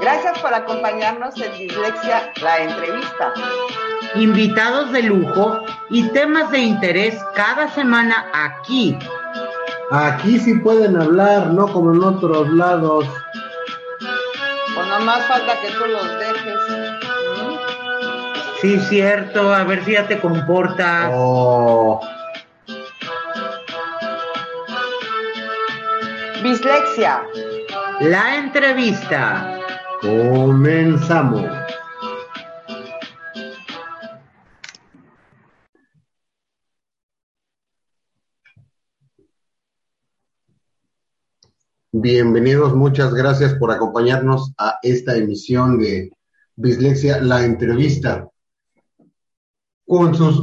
Gracias por acompañarnos en Dislexia, la entrevista. Invitados de lujo y temas de interés cada semana aquí. Aquí sí pueden hablar, no como en otros lados. Pues nomás falta que tú los dejes. Sí, cierto, a ver si ya te comportas. Oh, Dislexia. La entrevista. comenzamos. Bienvenidos, muchas gracias por acompañarnos a esta emisión de Bislexia, la entrevista, con sus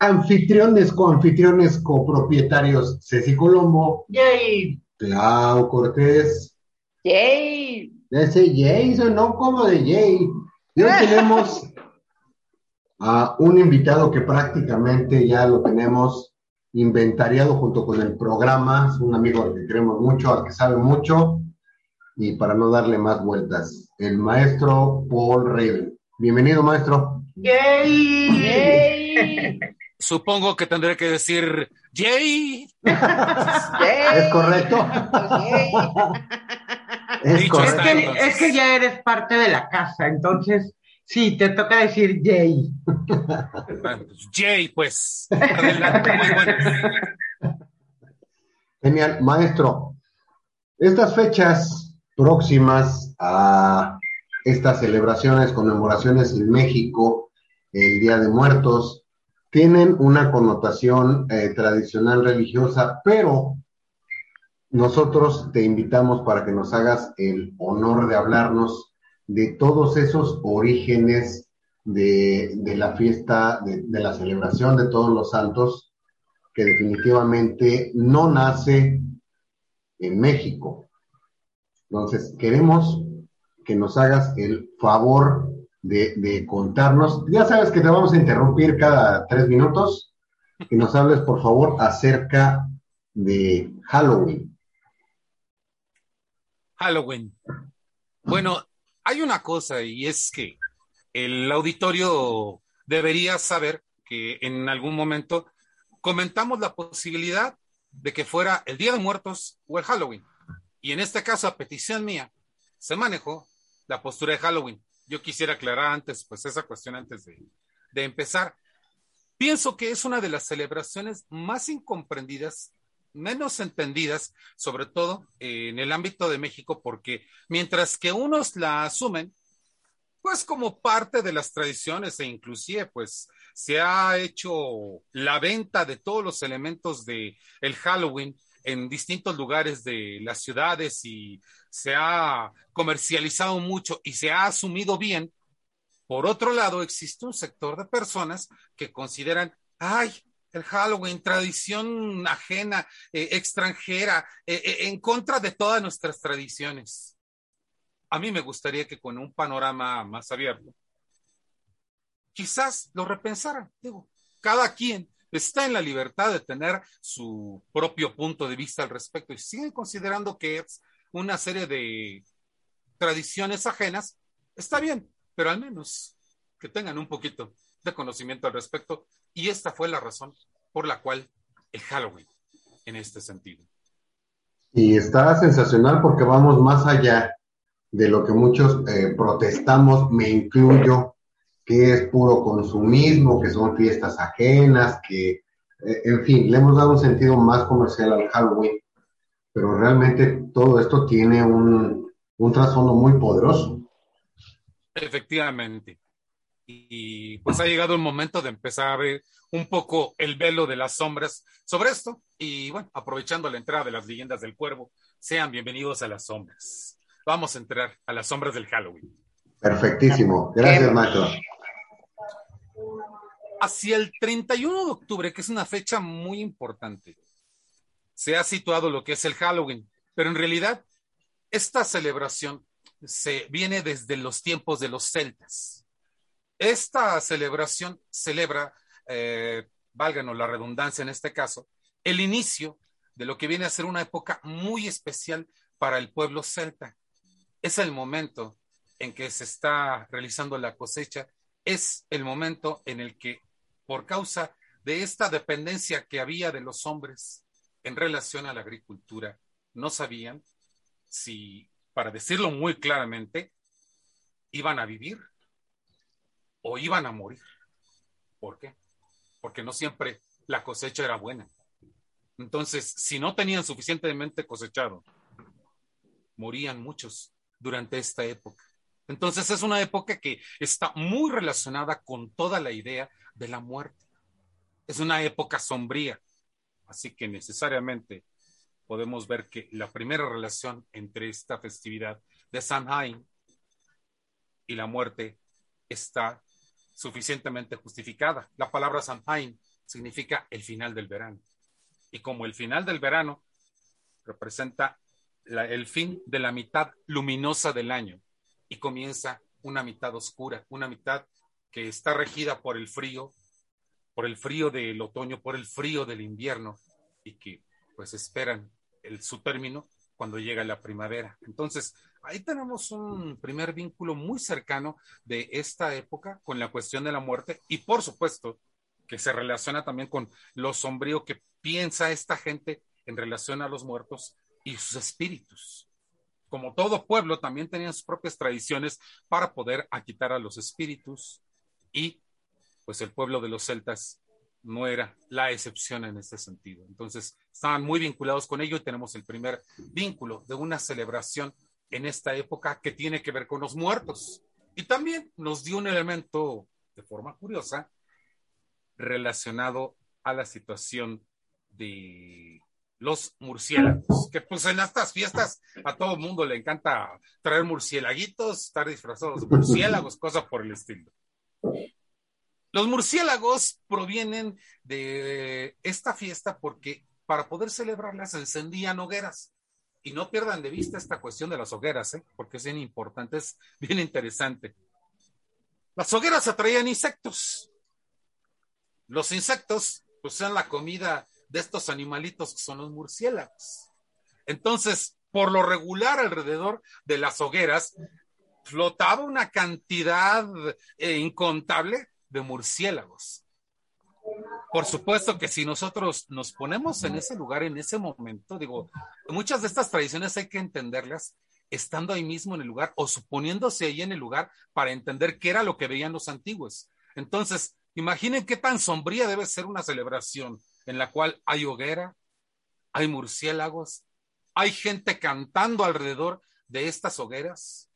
anfitriones, coanfitriones, copropietarios Ceci Colombo, Yay. Clau Cortés, ¡Yay! ese Jason, no como de Jay. Y hoy tenemos a un invitado que prácticamente ya lo tenemos inventariado junto con el programa. Es un amigo al que queremos mucho, al que sabe mucho. Y para no darle más vueltas, el maestro Paul Raven. Bienvenido, maestro. Yay. ¡Yay! Supongo que tendré que decir Jay. ¡Yay! ¿Es correcto? ¡Yay! Es que, es que ya eres parte de la casa, entonces sí, te toca decir pues, Jay, pues. Adelante, muy bueno. Genial, maestro. Estas fechas próximas a estas celebraciones, conmemoraciones en México, el Día de Muertos, tienen una connotación eh, tradicional religiosa, pero nosotros te invitamos para que nos hagas el honor de hablarnos de todos esos orígenes de, de la fiesta, de, de la celebración de todos los santos, que definitivamente no nace en México. Entonces, queremos que nos hagas el favor de, contarnos. Ya sabes que te vamos a interrumpir cada tres minutos. Que nos hables, por favor, acerca de Halloween. Halloween. Bueno, hay una cosa y es que el auditorio debería saber que en algún momento comentamos la posibilidad de que fuera el Día de Muertos o el Halloween. Y en este caso, a petición mía, se manejó la postura de Halloween. Yo quisiera aclarar antes, pues esa cuestión antes de, empezar. Pienso que es una de las celebraciones más incomprendidas, menos entendidas, sobre todo eh, en el ámbito de México, porque mientras que unos la asumen, pues como parte de las tradiciones e inclusive pues se ha hecho la venta de todos los elementos de el Halloween en distintos lugares de las ciudades y se ha comercializado mucho y se ha asumido bien. Por otro lado, existe un sector de personas que consideran, ay, el Halloween, tradición ajena, eh, extranjera, eh, eh, en contra de todas nuestras tradiciones. A mí me gustaría que con un panorama más abierto, quizás lo repensaran. Digo, cada quien está en la libertad de tener su propio punto de vista al respecto y siguen considerando que es una serie de tradiciones ajenas, está bien, pero al menos que tengan un poquito de conocimiento al respecto. Y esta fue la razón por la cual el Halloween, en este sentido. Y está sensacional porque vamos más allá de lo que muchos eh, protestamos, me incluyo, que es puro consumismo, que son fiestas ajenas, que, eh, en fin, le hemos dado un sentido más comercial al Halloween, pero realmente todo esto tiene un, un trasfondo muy poderoso. Efectivamente. Y pues ha llegado el momento de empezar a ver un poco el velo de las sombras sobre esto. Y bueno, aprovechando la entrada de las leyendas del cuervo, sean bienvenidos a las sombras. Vamos a entrar a las sombras del Halloween. Perfectísimo. Gracias, maestro. Hacia el 31 de octubre, que es una fecha muy importante, se ha situado lo que es el Halloween, pero en realidad esta celebración se viene desde los tiempos de los celtas. esta celebración celebra, eh, válganos la redundancia en este caso, el inicio de lo que viene a ser una época muy especial para el pueblo celta. Es el momento en que se está realizando la cosecha, es el momento en el que, por causa de esta dependencia que había de los hombres en relación a la agricultura, no sabían si, para decirlo muy claramente, iban a vivir o iban a morir. ¿Por qué? Porque no siempre la cosecha era buena. Entonces, si no tenían suficientemente cosechado, morían muchos durante esta época. Entonces es una época que está muy relacionada con toda la idea de la muerte. Es una época sombría. Así que necesariamente podemos ver que la primera relación entre esta festividad de Samhain y la muerte está suficientemente justificada. La palabra Samhain significa el final del verano. Y como el final del verano representa el fin de la mitad luminosa del año y comienza una mitad oscura, una mitad que está regida por el frío, por el frío del otoño, por el frío del invierno y que pues esperan el, su término cuando llega la primavera. Entonces, ahí tenemos un primer vínculo muy cercano de esta época con la cuestión de la muerte y por supuesto que se relaciona también con lo sombrío que piensa esta gente en relación a los muertos y sus espíritus. Como todo pueblo, también tenían sus propias tradiciones para poder aquitar a los espíritus y pues el pueblo de los celtas no era la excepción en este sentido. Entonces, estaban muy vinculados con ello y tenemos el primer vínculo de una celebración en esta época que tiene que ver con los muertos. Y también nos dio un elemento de forma curiosa relacionado a la situación de los murciélagos, que pues en estas fiestas a todo el mundo le encanta traer murciélaguitos, estar disfrazados de murciélagos, cosas por el estilo. Los murciélagos provienen de esta fiesta porque para poder celebrarlas se encendían hogueras. Y no pierdan de vista esta cuestión de las hogueras, ¿eh? porque es bien importante, es bien interesante. Las hogueras atraían insectos. Los insectos, pues, sean la comida de estos animalitos que son los murciélagos. Entonces, por lo regular, alrededor de las hogueras flotaba una cantidad eh, incontable de murciélagos. Por supuesto que si nosotros nos ponemos en ese lugar, en ese momento, digo, muchas de estas tradiciones hay que entenderlas estando ahí mismo en el lugar o suponiéndose ahí en el lugar para entender qué era lo que veían los antiguos. Entonces, imaginen qué tan sombría debe ser una celebración en la cual hay hoguera, hay murciélagos, hay gente cantando alrededor de estas hogueras.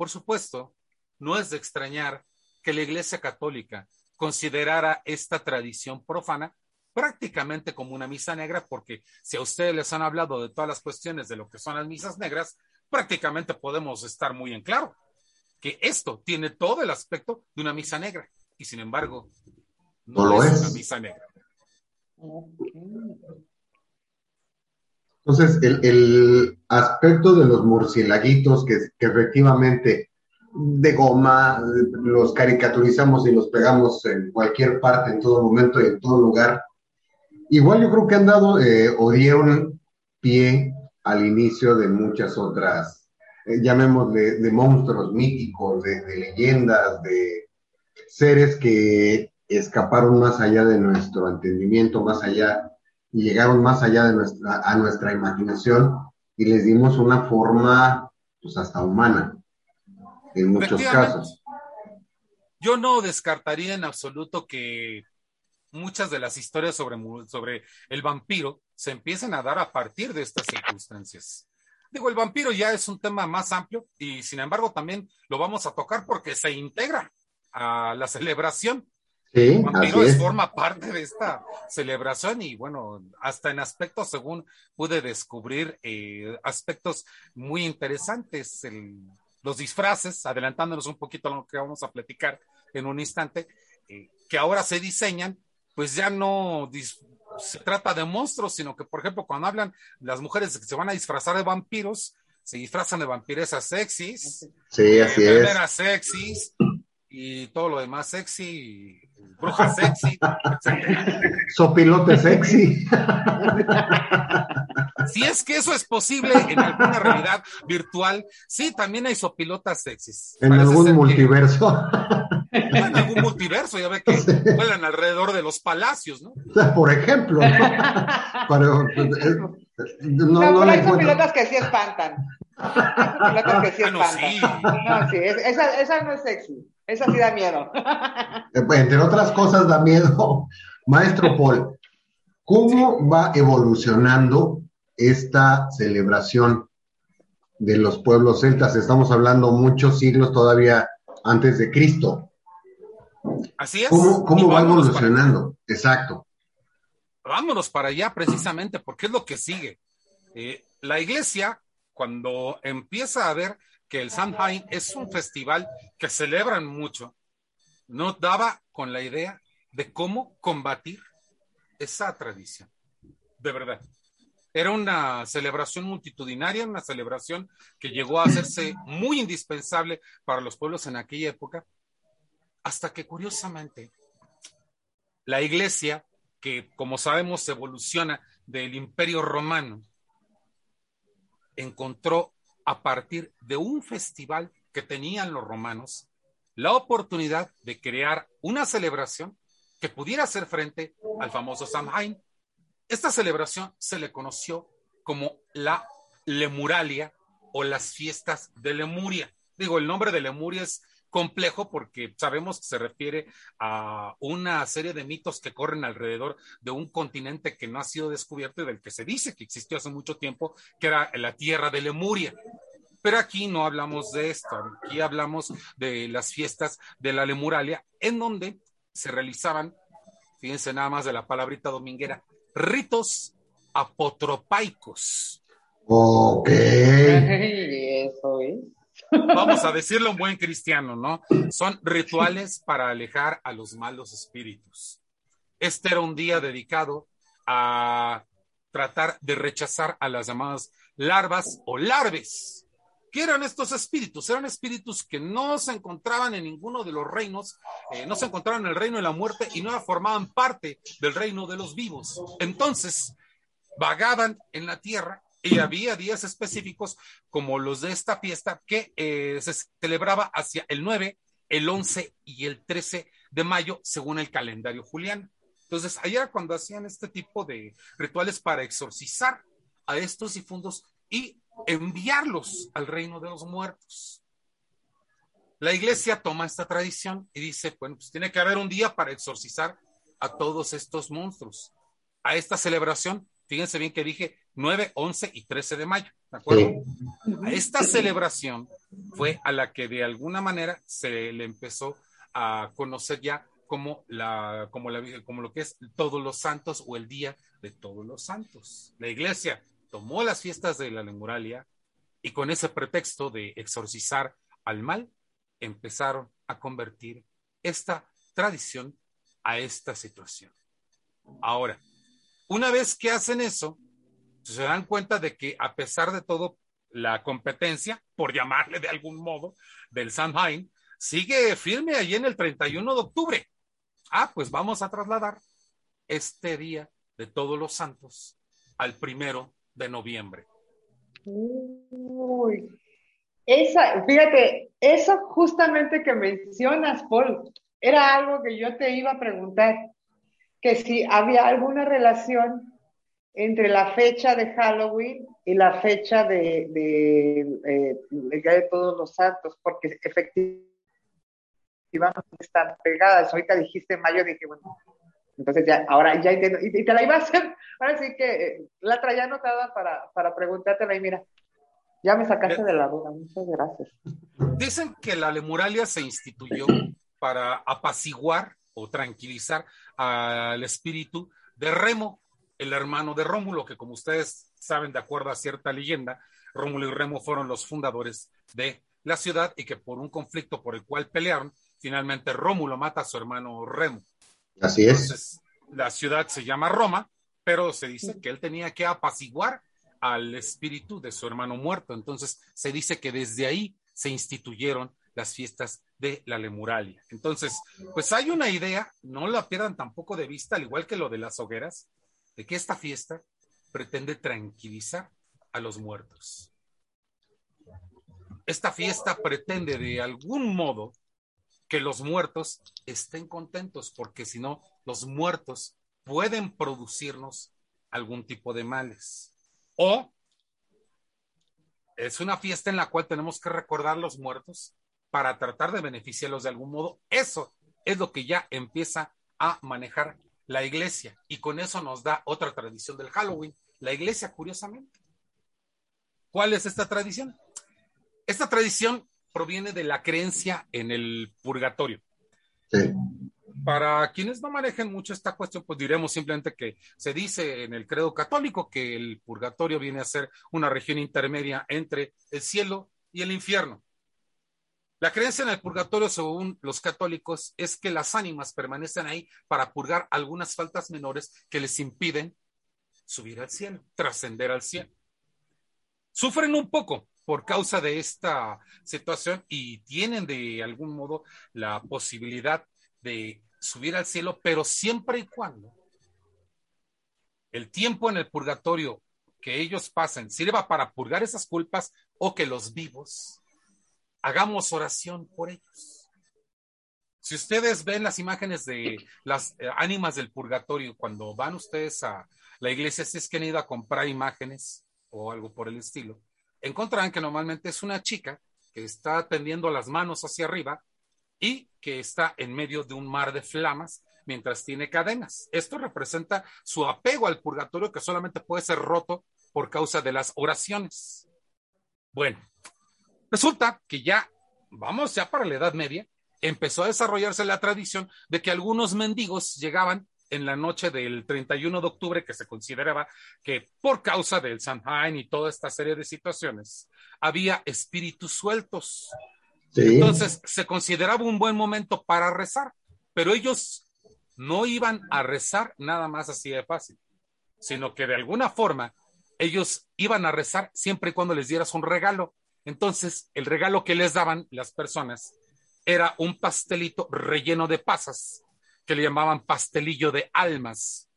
Por supuesto, no es de extrañar que la Iglesia Católica considerara esta tradición profana prácticamente como una misa negra, porque si a ustedes les han hablado de todas las cuestiones de lo que son las misas negras, prácticamente podemos estar muy en claro que esto tiene todo el aspecto de una misa negra y sin embargo no, lo es, una misa negra. Entonces, el, aspecto de los murciélaguitos que, que efectivamente de goma, los caricaturizamos y los pegamos en cualquier parte, en todo momento y en todo lugar. Igual yo creo que han dado eh, o dieron pie al inicio de muchas otras, eh, llamémosle, de monstruos míticos, de, leyendas, de seres que escaparon más allá de nuestro entendimiento, más allá, y llegaron más allá de nuestra, a nuestra imaginación y les dimos una forma, pues hasta humana en muchos casos. Yo no descartaría en absoluto que muchas de las historias sobre, sobre el vampiro se empiecen a dar a partir de estas circunstancias. Digo, el vampiro ya es un tema más amplio y sin embargo también lo vamos a tocar porque se integra a la celebración. El vampiro forma parte de esta celebración y bueno, hasta en aspectos, según pude descubrir, eh, aspectos muy interesantes. El, los disfraces, adelantándonos un poquito a lo que vamos a platicar en un instante, eh, que ahora se diseñan, pues ya no se trata de monstruos, sino que, por ejemplo, cuando hablan las mujeres que se van a disfrazar de vampiros, se disfrazan de vampiresas sexys, sí, así de es. sexys, y todo lo demás sexy, bruja sexy, Sopilote sexy. Si es que eso es posible en alguna realidad virtual, sí, también hay sopilotas sexys. En Parece algún que- multiverso. en algún multiverso, ya ve que Sí. vuelan alrededor de los palacios, ¿no? Por ejemplo, ¿no? Pero, eh, no, No, no pero hay encuentro. pilotas que sí espantan. Que sí Ah, no, espantan. sí. No, sí, es- esa, esa no es sexy. Esa sí da miedo. Eh, Entre otras cosas da miedo. Maestro Paul, ¿cómo va evolucionando esta celebración de los pueblos celtas? Estamos hablando muchos siglos todavía antes de Cristo. Así es. ¿Cómo, cómo va para- evolucionando? Exacto. vámonos para allá precisamente, porque es lo que sigue. Eh, la iglesia, cuando empieza a ver que el Samhain es un festival que celebran mucho, no daba con la idea de cómo combatir esa tradición. De verdad. Era una celebración multitudinaria, una celebración que llegó a hacerse muy indispensable para los pueblos en aquella época, hasta que curiosamente la iglesia que como sabemos evoluciona del imperio romano, encontró a partir de un festival que tenían los romanos la oportunidad de crear una celebración que pudiera hacer frente al famoso Samhain. Esta celebración se le conoció como la Lemuralia o las fiestas de Lemuria. Digo, el nombre de Lemuria es complejo porque sabemos que se refiere a una serie de mitos que corren alrededor de un continente que no ha sido descubierto y del que se dice que existió hace mucho tiempo, que era la tierra de Lemuria. Pero aquí no hablamos de esto, aquí hablamos de las fiestas de la Lemuralia, en donde se realizaban, fíjense nada más de la palabrita dominguera, ritos apotropaicos. Ok. Eso es. Vamos a decirlo en buen cristiano, ¿no? Son rituales para alejar a los malos espíritus. Este era un día dedicado a tratar de rechazar a las llamadas larvas o larves. ¿Qué eran estos espíritus? Eran espíritus que no se encontraban en ninguno de los reinos, eh, no se encontraban en el reino de la muerte y no formaban parte del reino de los vivos. Entonces, vagaban en la tierra y había días específicos como los de esta fiesta que eh, se celebraba hacia el 9, el 11 y el 13 de mayo según el calendario juliano. Entonces, allá cuando hacían este tipo de rituales para exorcizar a estos difuntos y enviarlos al reino de los muertos. La iglesia toma esta tradición y dice, bueno, pues tiene que haber un día para exorcizar a todos estos monstruos. A esta celebración, fíjense bien que dije 9, 11 y 13 de mayo, ¿de acuerdo? Sí. A esta celebración fue a la que de alguna manera se le empezó a conocer ya como la, como la, como lo que es todos los santos o el día de todos los santos. La iglesia tomó las fiestas de la Lemuralia y con ese pretexto de exorcizar al mal, empezaron a convertir esta tradición a esta situación. Ahora, una vez que hacen eso, se dan cuenta de que a pesar de todo, la competencia, por llamarle de algún modo, del Samhain, sigue firme allí en el 31 de octubre. Ah, pues vamos a trasladar este día de todos los santos al primero de noviembre. Uy, esa, fíjate, eso justamente que mencionas, Paul, era algo que yo te iba a preguntar, que si había alguna relación entre la fecha de Halloween y la fecha de, de, eh, el Día de Todos los Santos, porque efectivamente están pegadas. Ahorita dijiste mayo, dije, bueno, entonces ya, ahora ya entiendo. Y, y te la iba a hacer, ahora sí que eh, la traía anotada para, para preguntártela y mira, ya me sacaste de la duda, muchas gracias. Dicen que la lemuralia se instituyó para apaciguar o tranquilizar al espíritu de Remo, el hermano de Rómulo, que como ustedes saben, de acuerdo a cierta leyenda, Rómulo y Remo fueron los fundadores de la ciudad y que por un conflicto por el cual pelearon, finalmente Rómulo mata a su hermano Remo. Así es. Entonces, la ciudad se llama Roma, pero se dice que él tenía que apaciguar al espíritu de su hermano muerto. Entonces, se dice que desde ahí se instituyeron las fiestas de la Lemuralia. Entonces, pues hay una idea, no la pierdan tampoco de vista, al igual que lo de las hogueras, de que esta fiesta pretende tranquilizar a los muertos. Esta fiesta pretende de algún modo que los muertos estén contentos, porque si no, los muertos pueden producirnos algún tipo de males. O es una fiesta en la cual tenemos que recordar a los muertos para tratar de beneficiarlos de algún modo. Eso es lo que ya empieza a manejar la iglesia y con eso nos da otra tradición del Halloween. La iglesia, curiosamente. ¿Cuál es esta tradición? Esta tradición proviene de la creencia en el purgatorio. Sí. Para quienes no manejen mucho esta cuestión, pues diremos simplemente que se dice en el credo católico que el purgatorio viene a ser una región intermedia entre el cielo y el infierno. La creencia en el purgatorio, según los católicos, es que las ánimas permanecen ahí para purgar algunas faltas menores que les impiden subir al cielo, trascender al cielo. Sufren un poco por causa de esta situación y tienen de algún modo la posibilidad de subir al cielo, pero siempre y cuando el tiempo en el purgatorio que ellos pasen sirva para purgar esas culpas o que los vivos hagamos oración por ellos. Si ustedes ven las imágenes de las eh, ánimas del purgatorio, cuando van ustedes a la iglesia, si es que han ido a comprar imágenes o algo por el estilo, encontrarán que normalmente es una chica que está tendiendo las manos hacia arriba y que está en medio de un mar de flamas mientras tiene cadenas. Esto representa su apego al purgatorio que solamente puede ser roto por causa de las oraciones. Bueno, resulta que ya, vamos ya para la Edad Media, empezó a desarrollarse la tradición de que algunos mendigos llegaban en la noche del 31 de octubre, que se consideraba que por causa del Samhain y toda esta serie de situaciones, había espíritus sueltos entonces se consideraba un buen momento para rezar, pero ellos no iban a rezar nada más así de fácil, sino que de alguna forma ellos iban a rezar siempre y cuando les dieras un regalo. Entonces, el regalo que les daban las personas era un pastelito relleno de pasas, que le llamaban pastelillo de almas,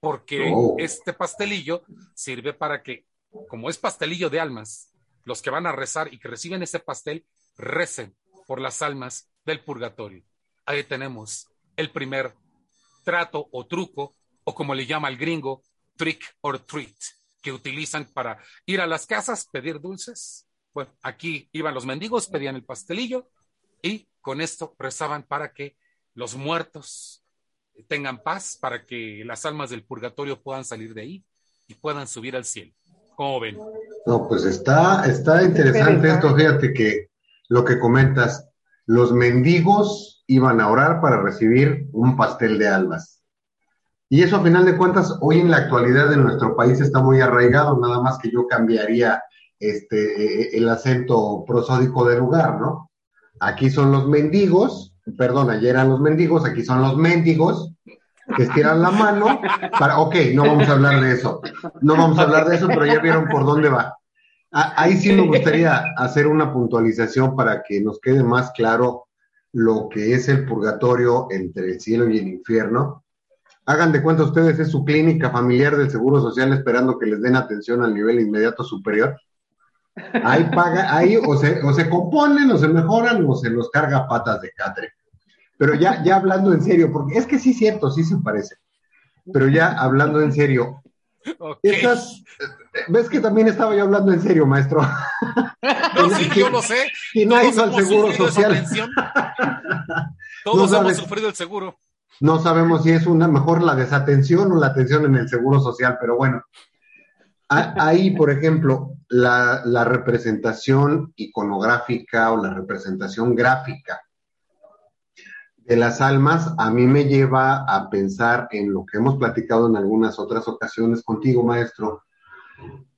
porque oh. este pastelillo sirve para que, como es pastelillo de almas, los que van a rezar y que reciben ese pastel recen por las almas del purgatorio. Ahí tenemos el primer trato o truco, o como le llama el gringo, trick or treat, que utilizan para ir a las casas, pedir dulces. Bueno, aquí iban los mendigos, pedían el pastelillo y con esto rezaban para que los muertos tengan paz, para que las almas del purgatorio puedan salir de ahí y puedan subir al cielo. ¿Cómo ven? No, pues está, está interesante esto, fíjate que lo que comentas, los mendigos iban a orar para recibir un pastel de almas. Y eso a final de cuentas, hoy en la actualidad de nuestro país está muy arraigado, nada más que yo cambiaría este, e, e, el acento prosódico de lugar, ¿no? Aquí son los mendigos, perdón, ayer eran los mendigos, aquí son los mendigos, que estiran la mano para, ok, no vamos a hablar de eso, no vamos a hablar de eso, pero ya vieron por dónde va. Ah, ahí sí me gustaría hacer una puntualización para que nos quede más claro lo que es el purgatorio entre el cielo y el infierno. Hagan de cuenta ustedes, es su clínica familiar del Seguro Social esperando que les den atención al nivel inmediato superior. Ahí paga, ahí o se, o se componen, o se mejoran, o se los carga patas de catre. Pero ya, ya hablando en serio, porque es que sí es cierto, sí se parece. Pero ya hablando en serio, ves que también estaba yo hablando en serio, maestro. No, sí, yo lo sé. Y no el seguro social. Todos hemos sufrido el seguro. No sabemos si es una mejor la desatención o la atención en el seguro social, pero bueno. Ahí, por ejemplo, la, representación iconográfica o la representación gráfica de las almas a mí me lleva a pensar en lo que hemos platicado en algunas otras ocasiones contigo, maestro.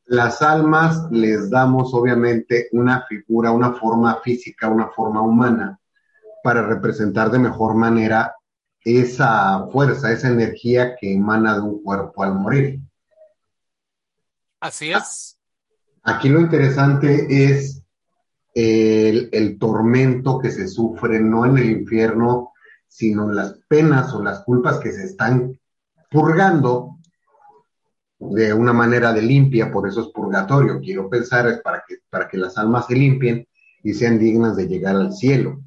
Las almas les damos obviamente una figura, una forma física, una forma humana para representar de mejor manera esa fuerza, esa energía que emana de un cuerpo al morir. Así es. Aquí lo interesante es el, tormento que se sufre no en el infierno, sino en las penas o las culpas que se están purgando de una manera de limpia, por eso es purgatorio. Quiero pensar es para que, para que las almas se limpien y sean dignas de llegar al cielo.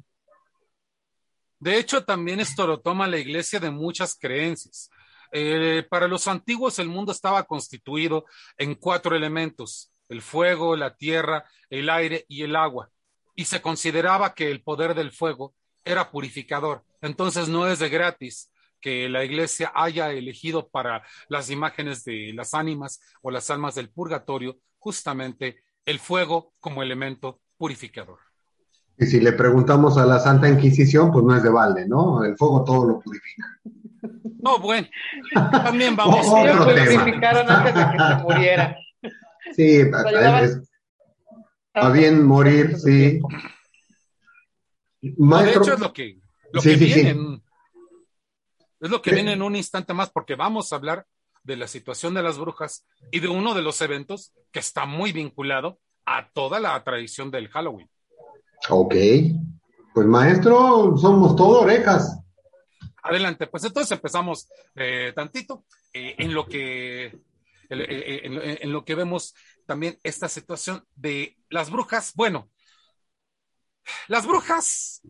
De hecho, también esto lo toma la iglesia de muchas creencias. Eh, para los antiguos el mundo estaba constituido en cuatro elementos, el fuego, la tierra, el aire y el agua. Y se consideraba que el poder del fuego era purificador. Entonces no es de gratis que la iglesia haya elegido para las imágenes de las ánimas o las almas del purgatorio justamente el fuego como elemento purificador. Y si le preguntamos a la Santa Inquisición, pues no es de balde, ¿no? El fuego todo lo purifica. No, bueno, también vamos a purificaron antes de que se muriera. Sí, a bien morir, sí. No, de Maestro, hecho, es lo que, lo Sí, que sí, viene. sí. en- es lo que Sí. viene en un instante más, porque vamos a hablar de la situación de las brujas y de uno de los eventos que está muy vinculado a toda la tradición del Halloween. ok. Pues maestro, somos todo orejas. Adelante, pues entonces empezamos eh, tantito eh, en lo que en, lo que vemos también esta situación de las brujas. Bueno, las brujas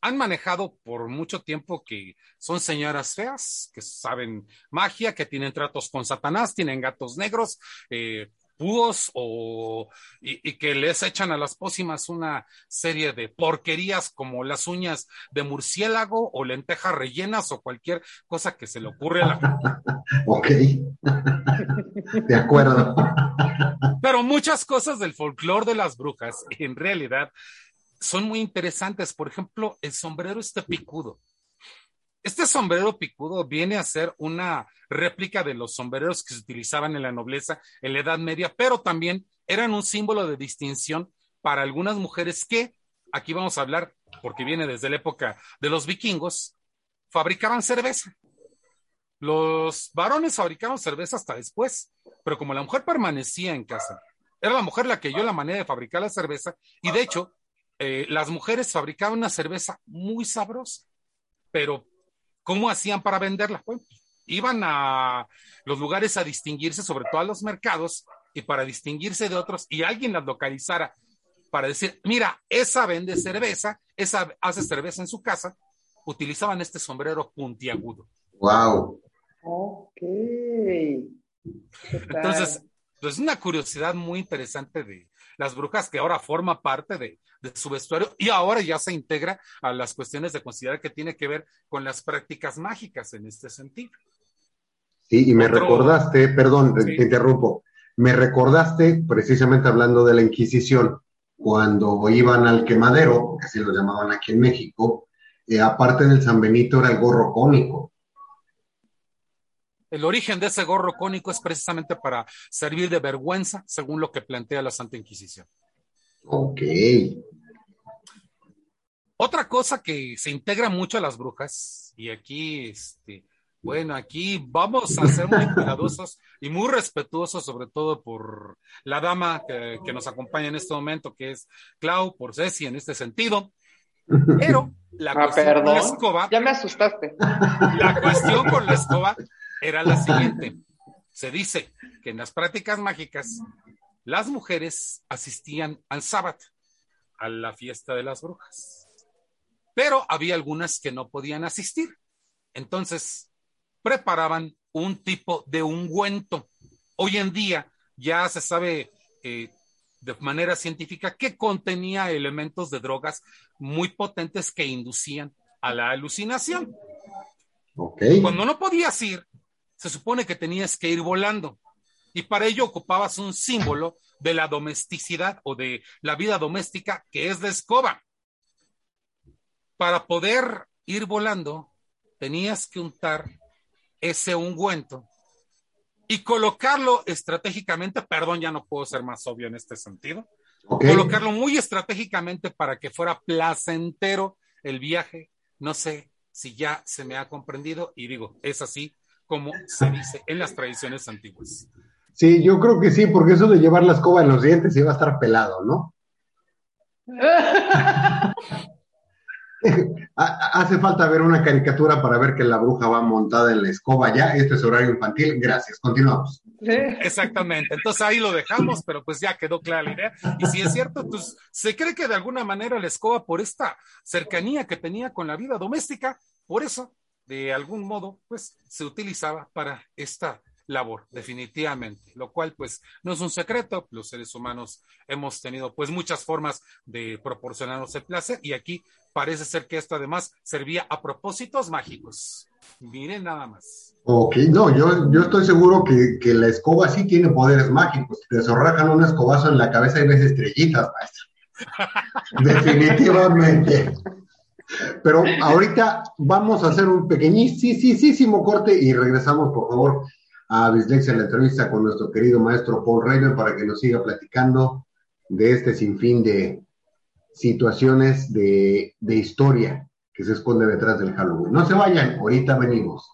han manejado por mucho tiempo que son señoras feas, que saben magia, que tienen tratos con Satanás, tienen gatos negros, eh, búhos o y, y que les echan a las pócimas una serie de porquerías como las uñas de murciélago o lentejas rellenas o cualquier cosa que se le ocurre a la Ok. De acuerdo. Pero muchas cosas del folclore de las brujas, en realidad, son muy interesantes. Por ejemplo, el sombrero este picudo. Este sombrero picudo viene a ser una réplica de los sombreros que se utilizaban en la nobleza en la Edad Media, pero también eran un símbolo de distinción para algunas mujeres que, aquí vamos a hablar, porque viene desde la época de los vikingos, fabricaban cerveza. Los varones fabricaban cerveza hasta después, pero como la mujer permanecía en casa, era la mujer la que dio la manera de fabricar la cerveza y de hecho eh, las mujeres fabricaban una cerveza muy sabrosa, pero ¿cómo hacían para venderla? Bueno, iban a los lugares a distinguirse, sobre todo a los mercados, y para distinguirse de otros, y alguien las localizara para decir, mira, esa vende cerveza, esa hace cerveza en su casa, utilizaban este sombrero puntiagudo. Wow. Ok. Entonces, pues una curiosidad muy interesante de las brujas que ahora forma parte de, de, su vestuario y ahora ya se integra a las cuestiones de considerar que tiene que ver con las prácticas mágicas en este sentido. Sí, y me Otro- recordaste, perdón, Sí. te interrumpo, me recordaste precisamente hablando de la Inquisición, cuando iban al quemadero, que así lo llamaban aquí en México, eh, aparte del San Benito era el gorro cónico. El origen de ese gorro cónico es precisamente para servir de vergüenza, según lo que plantea la Santa Inquisición. Ok. Otra cosa que se integra mucho a las brujas, y aquí, este, bueno, aquí vamos a ser muy cuidadosos y muy respetuosos, sobre todo por la dama que, que nos acompaña en este momento, que es Clau, por Ceci en este sentido. Pero la Ah, cuestión con la perdón. escoba, Ya me asustaste. la cuestión con la escoba era la siguiente. Se dice que en las prácticas mágicas, las mujeres asistían al sábado, a la fiesta de las brujas. Pero había algunas que no podían asistir. Entonces, preparaban un tipo de ungüento. Hoy en día ya se sabe eh, de manera científica que contenía elementos de drogas muy potentes que inducían a la alucinación. Cuando no podías ir, se supone que tenías que ir volando. Y para ello ocupabas un símbolo de la domesticidad o de la vida doméstica, que es la escoba. Para poder ir volando, tenías que untar ese ungüento y colocarlo estratégicamente, perdón, ya no puedo ser más obvio en este sentido, colocarlo muy estratégicamente para que fuera placentero el viaje. No sé si ya se me ha comprendido y digo, es así como se dice en las tradiciones antiguas. Sí, yo creo que sí, porque eso de llevar la escoba en los dientes iba a estar pelado, ¿no? Hace falta ver una caricatura para ver que la bruja va montada en la escoba ya. Este es horario infantil. Gracias. Continuamos. Exactamente. Entonces ahí lo dejamos, pero pues ya quedó clara la idea. Y si es cierto, pues se cree que de alguna manera la escoba, por esta cercanía que tenía con la vida doméstica, por eso, de algún modo, pues se utilizaba para esta labor, definitivamente, lo cual pues no es un secreto, los seres humanos hemos tenido pues muchas formas de proporcionarnos el placer y aquí parece ser que esto además servía a propósitos mágicos. Miren nada más. Ok, no, yo, yo estoy seguro que, que la escoba sí tiene poderes mágicos. Te zorrajan un escobazo en la cabeza y ves estrellitas, maestro. Definitivamente. Pero ahorita vamos a hacer un pequeñísimo corte y regresamos, por favor, a Bislexia la entrevista con nuestro querido maestro Paul Raven para que nos siga platicando de este sinfín de situaciones de, de historia que se esconde detrás del Halloween. No se vayan, ahorita venimos.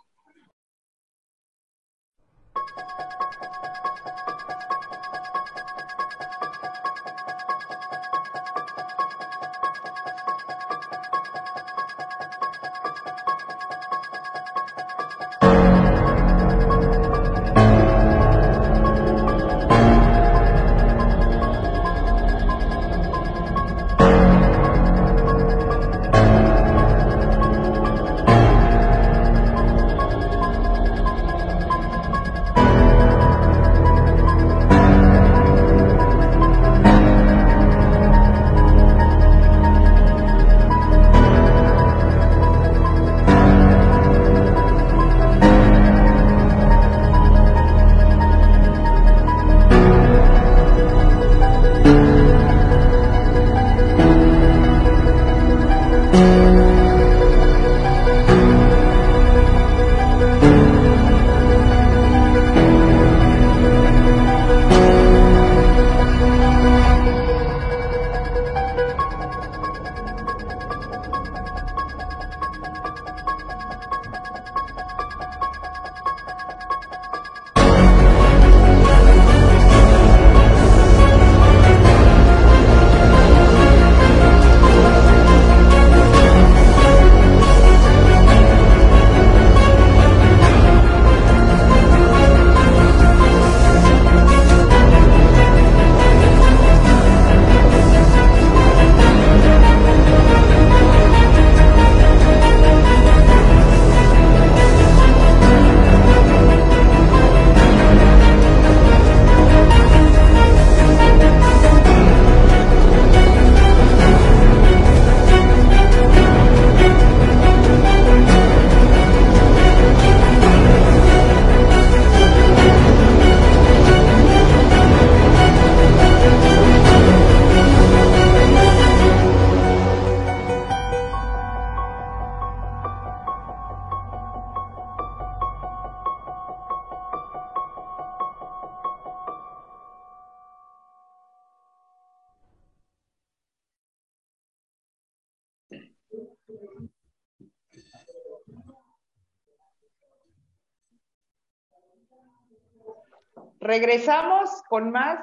Regresamos con más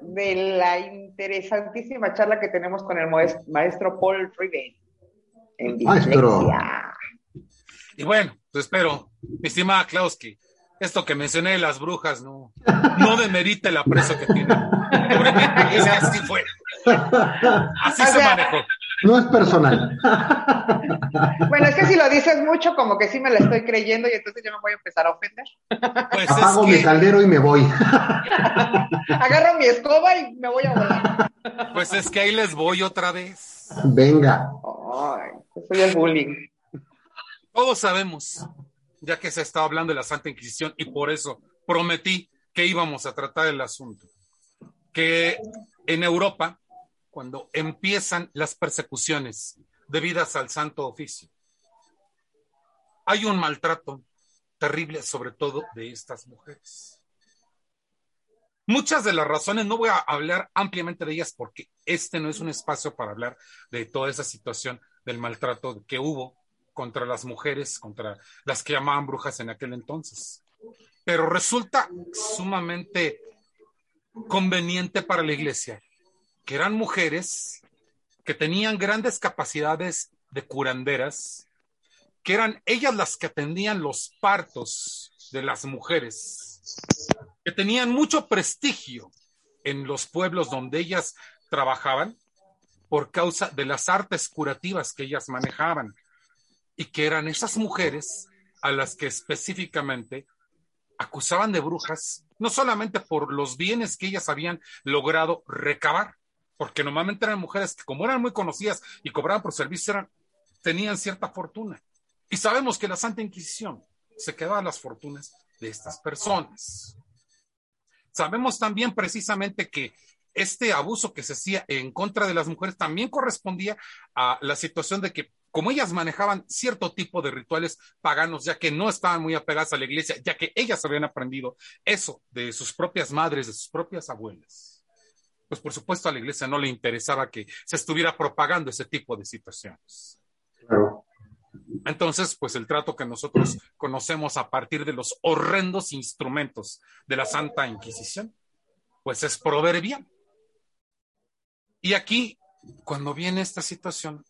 de la interesantísima charla que tenemos con el maestro Paul Riven. Maestro. Y bueno, pues espero, mi estimada Klauski, esto que mencioné de las brujas no, no demerita el aprecio que tiene. así fue. Así se manejó. No es personal. Bueno, es que si lo dices mucho, como que sí me la estoy creyendo y entonces yo me voy a empezar a ofender. Pues Apago mi caldero y me voy. Agarro mi escoba y me voy a volar. Pues es que ahí les voy otra vez. Venga. Ay, soy el bullying. Todos sabemos, ya que se estado hablando de la Santa Inquisición y por eso prometí que íbamos a tratar el asunto. Que en Europa cuando empiezan las persecuciones debidas al santo oficio. Hay un maltrato terrible, sobre todo de estas mujeres. Muchas de las razones, no voy a hablar ampliamente de ellas porque este no es un espacio para hablar de toda esa situación del maltrato que hubo contra las mujeres, contra las que llamaban brujas en aquel entonces. Pero resulta sumamente conveniente para la iglesia que eran mujeres que tenían grandes capacidades de curanderas, que eran ellas las que atendían los partos de las mujeres, que tenían mucho prestigio en los pueblos donde ellas trabajaban por causa de las artes curativas que ellas manejaban y que eran esas mujeres a las que específicamente acusaban de brujas, no solamente por los bienes que ellas habían logrado recabar, porque normalmente eran mujeres que como eran muy conocidas y cobraban por servicio, tenían cierta fortuna. Y sabemos que la Santa Inquisición se quedaba las fortunas de estas personas. Sabemos también precisamente que este abuso que se hacía en contra de las mujeres también correspondía a la situación de que como ellas manejaban cierto tipo de rituales paganos, ya que no estaban muy apegadas a la iglesia, ya que ellas habían aprendido eso de sus propias madres, de sus propias abuelas, pues por supuesto a la iglesia no le interesaba que se estuviera propagando ese tipo de situaciones. Entonces, pues el trato que nosotros conocemos a partir de los horrendos instrumentos de la Santa Inquisición, pues es proverbial. Y aquí, cuando viene esta situación,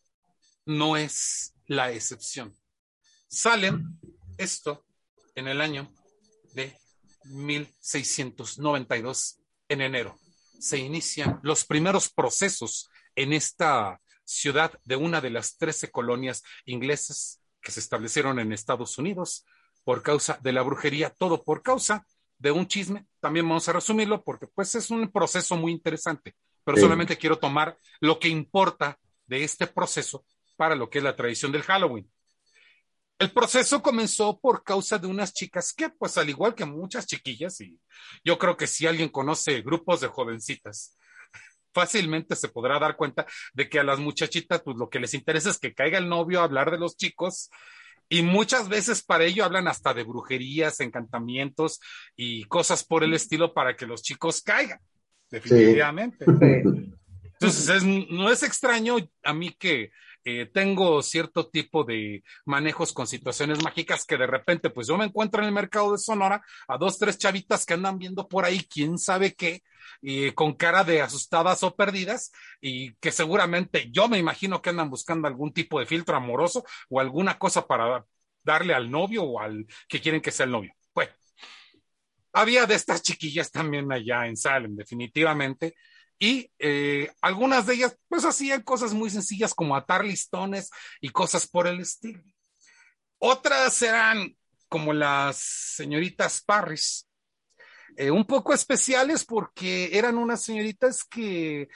no es la excepción. Salen esto en el año de 1692, en enero. Se inician los primeros procesos en esta ciudad de una de las trece colonias inglesas que se establecieron en Estados Unidos por causa de la brujería, todo por causa de un chisme. También vamos a resumirlo porque pues es un proceso muy interesante, pero solamente quiero tomar lo que importa de este proceso para lo que es la tradición del Halloween. El proceso comenzó por causa de unas chicas que, pues al igual que muchas chiquillas, y yo creo que si alguien conoce grupos de jovencitas, fácilmente se podrá dar cuenta de que a las muchachitas, pues lo que les interesa es que caiga el novio a hablar de los chicos, y muchas veces para ello hablan hasta de brujerías, encantamientos y cosas por el estilo para que los chicos caigan, definitivamente. Entonces, no es extraño a mí que eh, tengo cierto tipo de manejos con situaciones mágicas que de repente, pues yo me encuentro en el mercado de Sonora a dos, tres chavitas que andan viendo por ahí quién sabe qué, y con cara de asustadas o perdidas, y que seguramente yo me imagino que andan buscando algún tipo de filtro amoroso o alguna cosa para darle al novio o al que quieren que sea el novio. Bueno, había de estas chiquillas también allá en Salem, definitivamente, y eh, algunas de ellas pues hacían cosas muy sencillas como atar listones y cosas por el estilo. Otras eran como las señoritas Parris, eh, un poco especiales porque eran unas señoritas que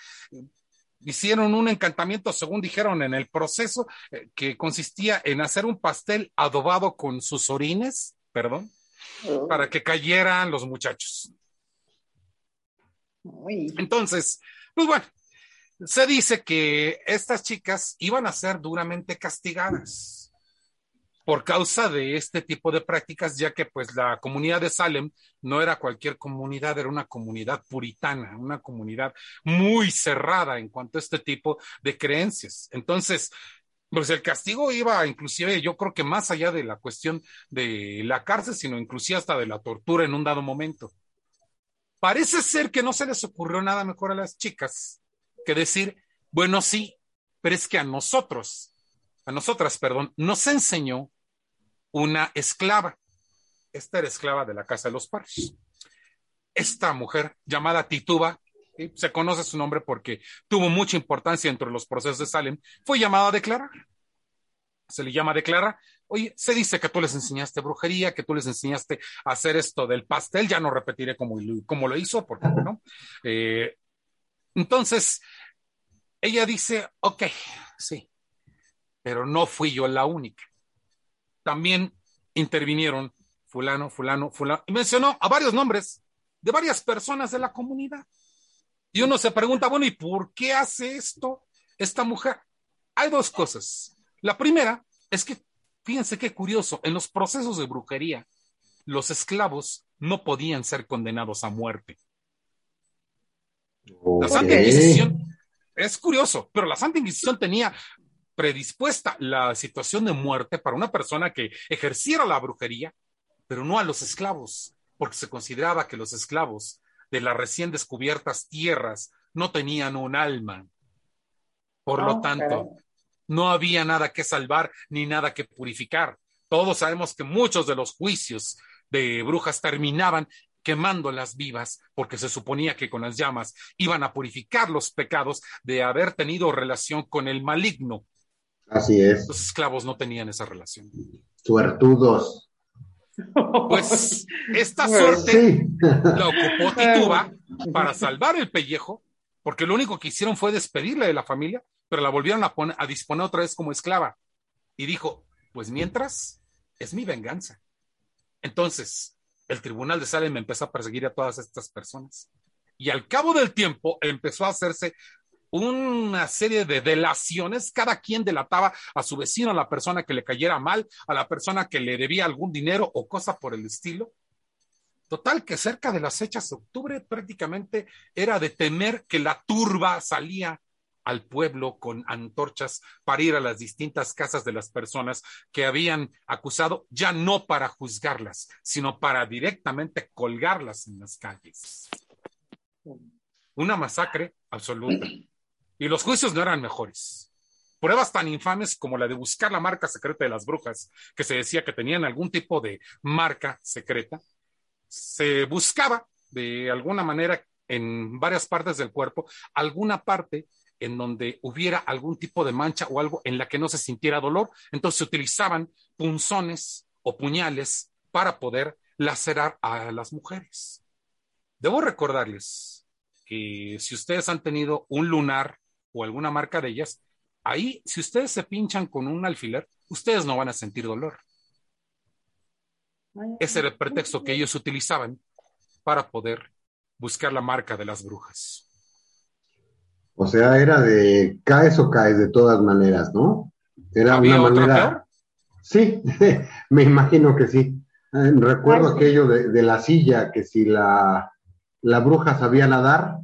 hicieron un encantamiento, según dijeron en el proceso, eh, que consistía en hacer un pastel adobado con sus orines, perdón, oh. para que cayeran los muchachos. Entonces, pues bueno, se dice que estas chicas iban a ser duramente castigadas por causa de este tipo de prácticas, ya que pues la comunidad de Salem no era cualquier comunidad, era una comunidad puritana, una comunidad muy cerrada en cuanto a este tipo de creencias. Entonces, pues el castigo iba inclusive, yo creo que más allá de la cuestión de la cárcel, sino inclusive hasta de la tortura en un dado momento. Parece ser que no se les ocurrió nada mejor a las chicas que decir, bueno, sí, pero es que a nosotros, a nosotras, perdón, nos enseñó una esclava. Esta era esclava de la casa de los pares. Esta mujer llamada Tituba, se conoce su nombre porque tuvo mucha importancia dentro de los procesos de Salem, fue llamada a declarar. Se le llama a declarar Oye, se dice que tú les enseñaste brujería, que tú les enseñaste a hacer esto del pastel, ya no repetiré cómo, lo hizo, porque no. Eh, entonces, ella dice, ok, sí, pero no fui yo la única. También intervinieron fulano, fulano, fulano, y mencionó a varios nombres de varias personas de la comunidad. Y uno se pregunta, bueno, ¿y por qué hace esto esta mujer? Hay dos cosas. La primera es que Fíjense qué curioso, en los procesos de brujería, los esclavos no podían ser condenados a muerte. La Santa Inquisición, es curioso, pero la Santa Inquisición tenía predispuesta la situación de muerte para una persona que ejerciera la brujería, pero no a los esclavos, porque se consideraba que los esclavos de las recién descubiertas tierras no tenían un alma. Por lo Oh, tanto, caray. No había nada que salvar ni nada que purificar. Todos sabemos que muchos de los juicios de brujas terminaban quemándolas vivas porque se suponía que con las llamas iban a purificar los pecados de haber tenido relación con el maligno. Así es. Los esclavos no tenían esa relación. Suertudos. Pues esta Pues suerte Sí. la ocupó Tituba para salvar el pellejo, porque lo único que hicieron fue despedirla de la familia, pero la volvieron a, poner, a disponer otra vez como esclava. Y dijo, pues mientras, es mi venganza. Entonces, el tribunal de Salem empezó a perseguir a todas estas personas. Y al cabo del tiempo empezó a hacerse una serie de delaciones, cada quien delataba a su vecino, a la persona que le cayera mal, a la persona que le debía algún dinero o cosa por el estilo. Total que cerca de las fechas de octubre prácticamente era de temer que la turba salía al pueblo con antorchas para ir a las distintas casas de las personas que habían acusado, ya no para juzgarlas, sino para directamente colgarlas en las calles. Una masacre absoluta. Y los juicios no eran mejores. Pruebas tan infames como la de buscar la marca secreta de las brujas, que se decía que tenían algún tipo de marca secreta, se buscaba de alguna manera en varias partes del cuerpo alguna parte en donde hubiera algún tipo de mancha o algo en la que no se sintiera dolor. Entonces se utilizaban punzones o puñales para poder lacerar a las mujeres. Debo recordarles que si ustedes han tenido un lunar o alguna marca de ellas, ahí si ustedes se pinchan con un alfiler, ustedes no van a sentir dolor. Ese era el pretexto que ellos utilizaban para poder buscar la marca de las brujas. O sea, era de caes o caes de todas maneras, ¿no? Era ¿Había una manera. peor? Sí, me imagino que sí. Eh, Recuerdo Ay, sí. aquello de, de la silla, que si la, la bruja sabía nadar,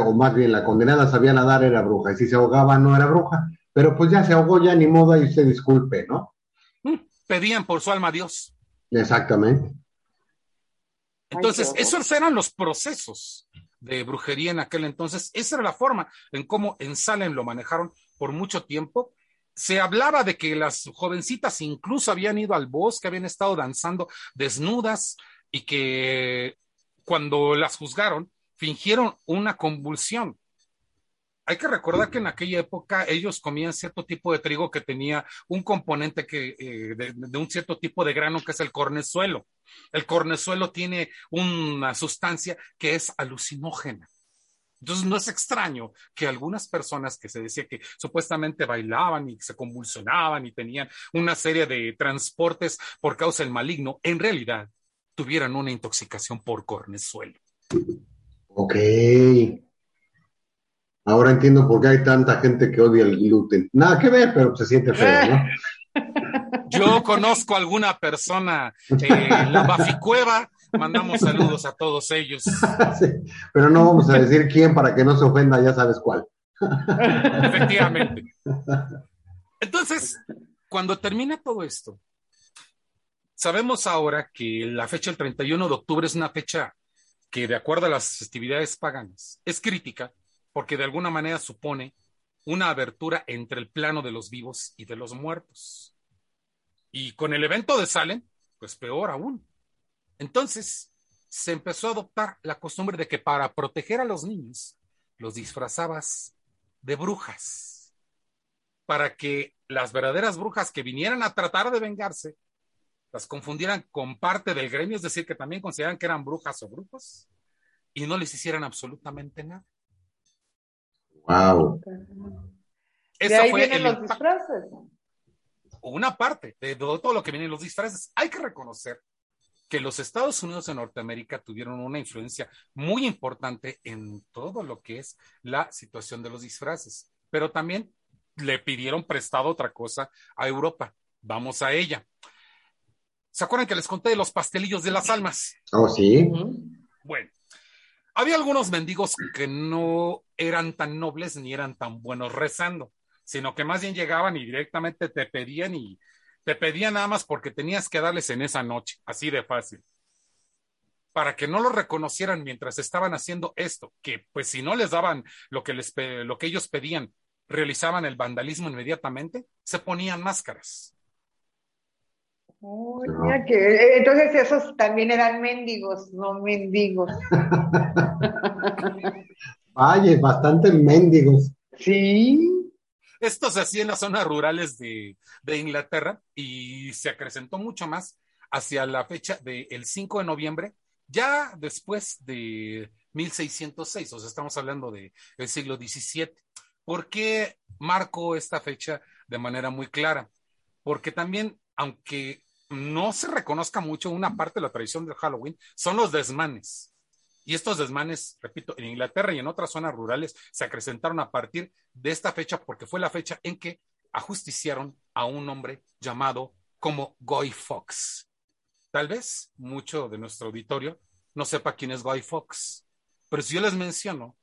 o más bien la condenada sabía nadar, era bruja, y si se ahogaba no era bruja. Pero pues ya se ahogó, ya ni modo, y usted disculpe, ¿no? Pedían por su alma a Dios. Exactamente. Entonces, Ay, esos eran los procesos de brujería en aquel entonces. Esa era la forma en cómo en Salem lo manejaron por mucho tiempo. Se hablaba de que las jovencitas incluso habían ido al bosque, habían estado danzando desnudas y que cuando las juzgaron fingieron una convulsión. Hay que recordar que en aquella época ellos comían cierto tipo de trigo que tenía un componente que, eh, de, de un cierto tipo de grano que es el cornezuelo. El cornezuelo tiene una sustancia que es alucinógena. Entonces no es extraño que algunas personas que se decía que supuestamente bailaban y se convulsionaban y tenían una serie de transportes por causa del maligno, en realidad tuvieran una intoxicación por cornezuelo. Ok. Ahora entiendo por qué hay tanta gente que odia el gluten. Nada que ver, pero se siente feo, ¿no? Yo conozco a alguna persona eh, en la Baficueva, mandamos saludos a todos ellos. Sí, pero no vamos a decir quién para que no se ofenda, ya sabes cuál. Efectivamente. Entonces, cuando termina todo esto, sabemos ahora que la fecha del 31 de octubre es una fecha que, de acuerdo a las festividades paganas, es crítica porque de alguna manera supone una abertura entre el plano de los vivos y de los muertos. Y con el evento de Salem, pues peor aún. Entonces, se empezó a adoptar la costumbre de que para proteger a los niños, los disfrazabas de brujas, para que las verdaderas brujas que vinieran a tratar de vengarse, las confundieran con parte del gremio, es decir, que también consideraran que eran brujas o brujos, y no les hicieran absolutamente nada. Wow. De Ese ahí fue vienen el los disfraces. una parte de todo, lo que viene en los disfraces. Hay que reconocer que los Estados Unidos de Norteamérica tuvieron una influencia muy importante en todo lo que es la situación de los disfraces, pero también le pidieron prestado otra cosa a Europa. Vamos a ella. ¿Se acuerdan que les conté de los pastelillos de las almas? Oh, sí. Bueno, había algunos mendigos que no eran tan nobles ni eran tan buenos rezando, sino que más bien llegaban y directamente te pedían y te pedían nada más porque tenías que darles en esa noche, así de fácil. para que no lo reconocieran mientras estaban haciendo esto, que pues si no les daban lo que, les, lo que ellos pedían, realizaban el vandalismo inmediatamente, se ponían máscaras. Que, entonces esos también eran mendigos, no mendigos. Vaya, bastante mendigos. Sí. Esto se hacía en las zonas rurales de, de Inglaterra y se acrecentó mucho más hacia la fecha del 5 de noviembre ya después de 1606, o sea, estamos hablando del siglo XVII. ¿Por qué marco esta fecha de manera muy clara? Porque también, aunque no se reconozca mucho una parte de la tradición del Halloween, son los desmanes. Y estos desmanes, repito, en Inglaterra y en otras zonas rurales se acrecentaron a partir de esta fecha porque fue la fecha en que ajusticiaron a un hombre llamado como Guy Fawkes. Tal vez mucho de nuestro auditorio no sepa quién es Guy Fawkes, pero si yo les menciono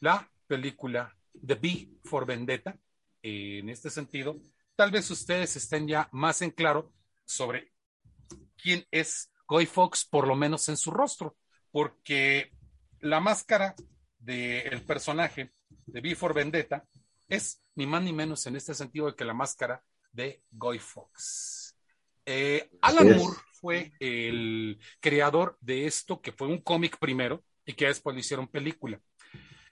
la película The Bee for Vendetta, en este sentido, tal vez ustedes estén ya más en claro sobre quién es Guy Fawkes, por lo menos en su rostro, porque la máscara del personaje de Bee for Vendetta es ni más ni menos en este sentido que la máscara de Guy Fawkes. Eh, Alan Moore fue el creador de esto, que fue un cómic primero y que después le hicieron película.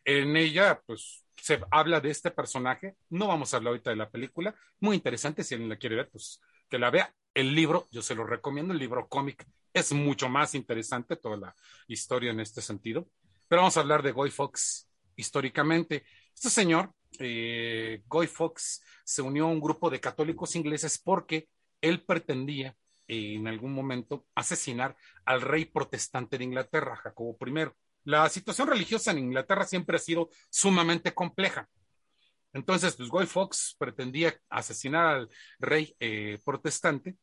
En ella, pues, se habla de este personaje. No vamos a hablar ahorita de la película. Muy interesante, si alguien la quiere ver, pues que la vea. El libro, yo se lo recomiendo, el libro cómic es mucho más interesante, toda la historia en este sentido. Pero vamos a hablar de Guy Fox históricamente. Este señor, eh, Guy Fox, se unió a un grupo de católicos ingleses porque él pretendía en algún momento asesinar al rey protestante de Inglaterra, Jacobo I. La situación religiosa en Inglaterra siempre ha sido sumamente compleja. Entonces, pues Guy Fawkes pretendía asesinar al rey eh, protestante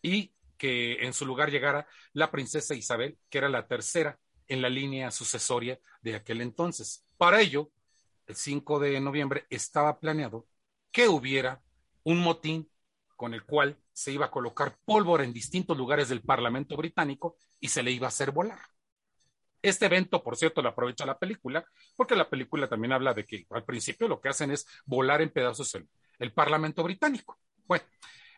y que en su lugar llegara la princesa Isabel, que era la tercera en la línea sucesoria de aquel entonces. Para ello, el 5 de noviembre estaba planeado que hubiera un motín con el cual se iba a colocar pólvora en distintos lugares del Parlamento británico y se le iba a hacer volar. Este evento, por cierto, lo aprovecha la película, porque la película también habla de que al principio lo que hacen es volar en pedazos el, Parlamento británico. Bueno,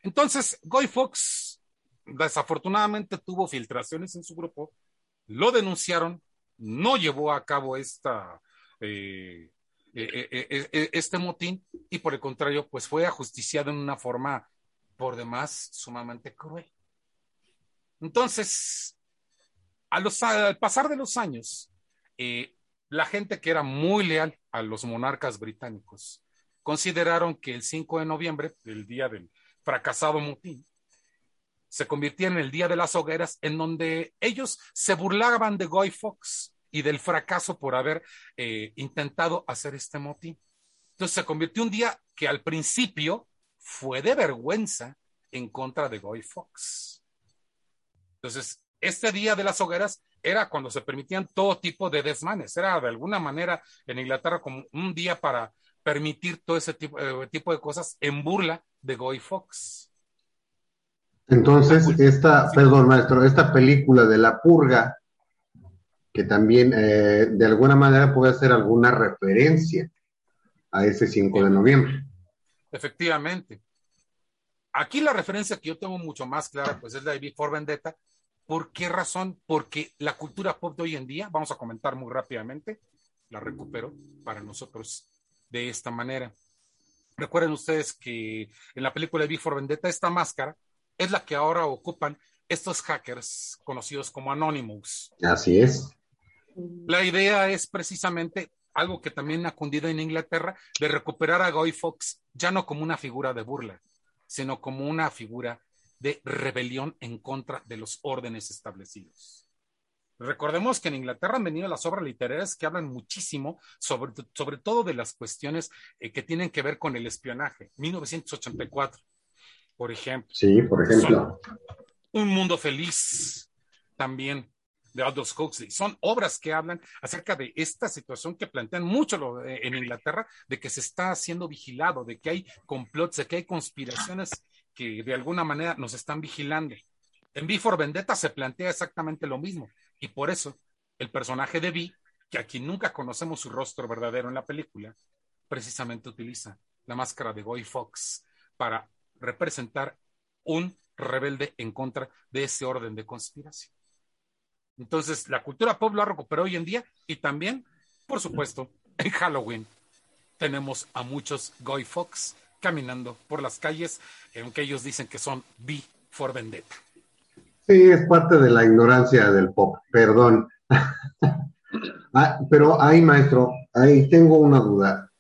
entonces Guy Fox desafortunadamente tuvo filtraciones en su grupo, lo denunciaron, no llevó a cabo esta, eh, eh, eh, este motín y por el contrario, pues fue ajusticiado en una forma por demás sumamente cruel. Entonces, al pasar de los años, eh, la gente que era muy leal a los monarcas británicos consideraron que el 5 de noviembre, el día del fracasado motín, se convirtió en el día de las hogueras, en donde ellos se burlaban de Guy Fawkes y del fracaso por haber eh, intentado hacer este motín. Entonces se convirtió un día que al principio fue de vergüenza en contra de Guy Fox. Entonces, este día de las hogueras era cuando se permitían todo tipo de desmanes. Era de alguna manera en Inglaterra como un día para permitir todo ese tipo, eh, tipo de cosas en burla de Guy Fox. Entonces, esta, perdón, maestro, esta película de la purga, que también eh, de alguna manera puede hacer alguna referencia a ese 5 de noviembre. Efectivamente. Aquí la referencia que yo tengo mucho más clara, pues es la de Before Vendetta. ¿Por qué razón? Porque la cultura pop de hoy en día, vamos a comentar muy rápidamente, la recupero para nosotros de esta manera. Recuerden ustedes que en la película de Before Vendetta, esta máscara es la que ahora ocupan estos hackers conocidos como Anonymous. Así es. La idea es precisamente algo que también ha cundido en Inglaterra, de recuperar a Guy Fox ya no como una figura de burla, sino como una figura de rebelión en contra de los órdenes establecidos. Recordemos que en Inglaterra han venido las obras literarias que hablan muchísimo sobre, sobre todo de las cuestiones eh, que tienen que ver con el espionaje. 1984, por ejemplo. Sí, por ejemplo. Un mundo feliz también de Aldous Huxley. Son obras que hablan acerca de esta situación que plantean mucho eh, en Inglaterra, de que se está siendo vigilado, de que hay complots, de que hay conspiraciones que de alguna manera nos están vigilando. En Before Vendetta se plantea exactamente lo mismo. Y por eso, el personaje de Vi, que aquí nunca conocemos su rostro verdadero en la película, precisamente utiliza la máscara de Guy Fox para representar un rebelde en contra de ese orden de conspiración. Entonces, la cultura pop lo ha recuperado hoy en día y también, por supuesto, en Halloween tenemos a muchos Guy Fox caminando por las calles, aunque ellos dicen que son B for Vendetta. Sí, es parte de la ignorancia del pop, perdón. Ah, pero ahí, maestro, ahí tengo una duda.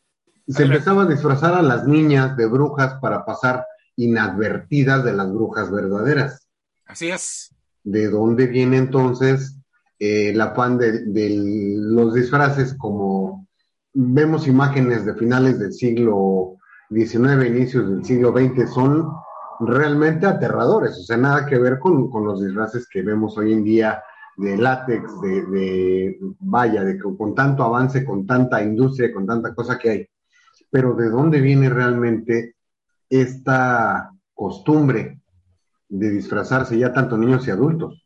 Se empezaba a disfrazar a las niñas de brujas para pasar inadvertidas de las brujas verdaderas. Así es. ¿De dónde viene entonces eh, el afán de, de, los disfraces como vemos imágenes de finales del siglo XIX, inicios del siglo XX, son realmente aterradores, o sea, nada que ver con, con los disfraces que vemos hoy en día de látex, de, de vaya, de con tanto avance, con tanta industria, con tanta cosa que hay. Pero ¿de dónde viene realmente esta costumbre de disfrazarse ya tanto niños y adultos?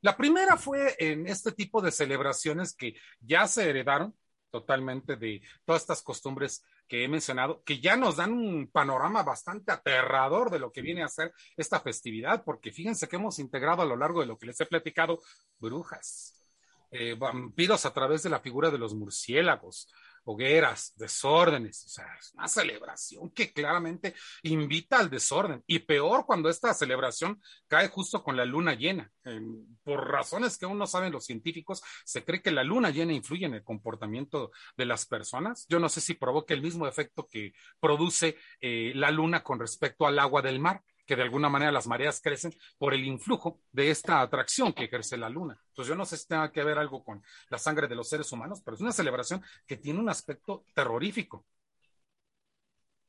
La primera fue en este tipo de celebraciones que ya se heredaron totalmente de todas estas costumbres que he mencionado, que ya nos dan un panorama bastante aterrador de lo que viene a ser esta festividad, porque fíjense que hemos integrado a lo largo de lo que les he platicado brujas, eh, vampiros a través de la figura de los murciélagos, hogueras, desórdenes, o sea, es una celebración que claramente invita al desorden y peor cuando esta celebración cae justo con la luna llena. Eh, por razones que aún no saben los científicos, se cree que la luna llena influye en el comportamiento de las personas. Yo no sé si provoca el mismo efecto que produce eh, la luna con respecto al agua del mar que de alguna manera las mareas crecen por el influjo de esta atracción que ejerce la luna. Entonces yo no sé si tenga que ver algo con la sangre de los seres humanos, pero es una celebración que tiene un aspecto terrorífico.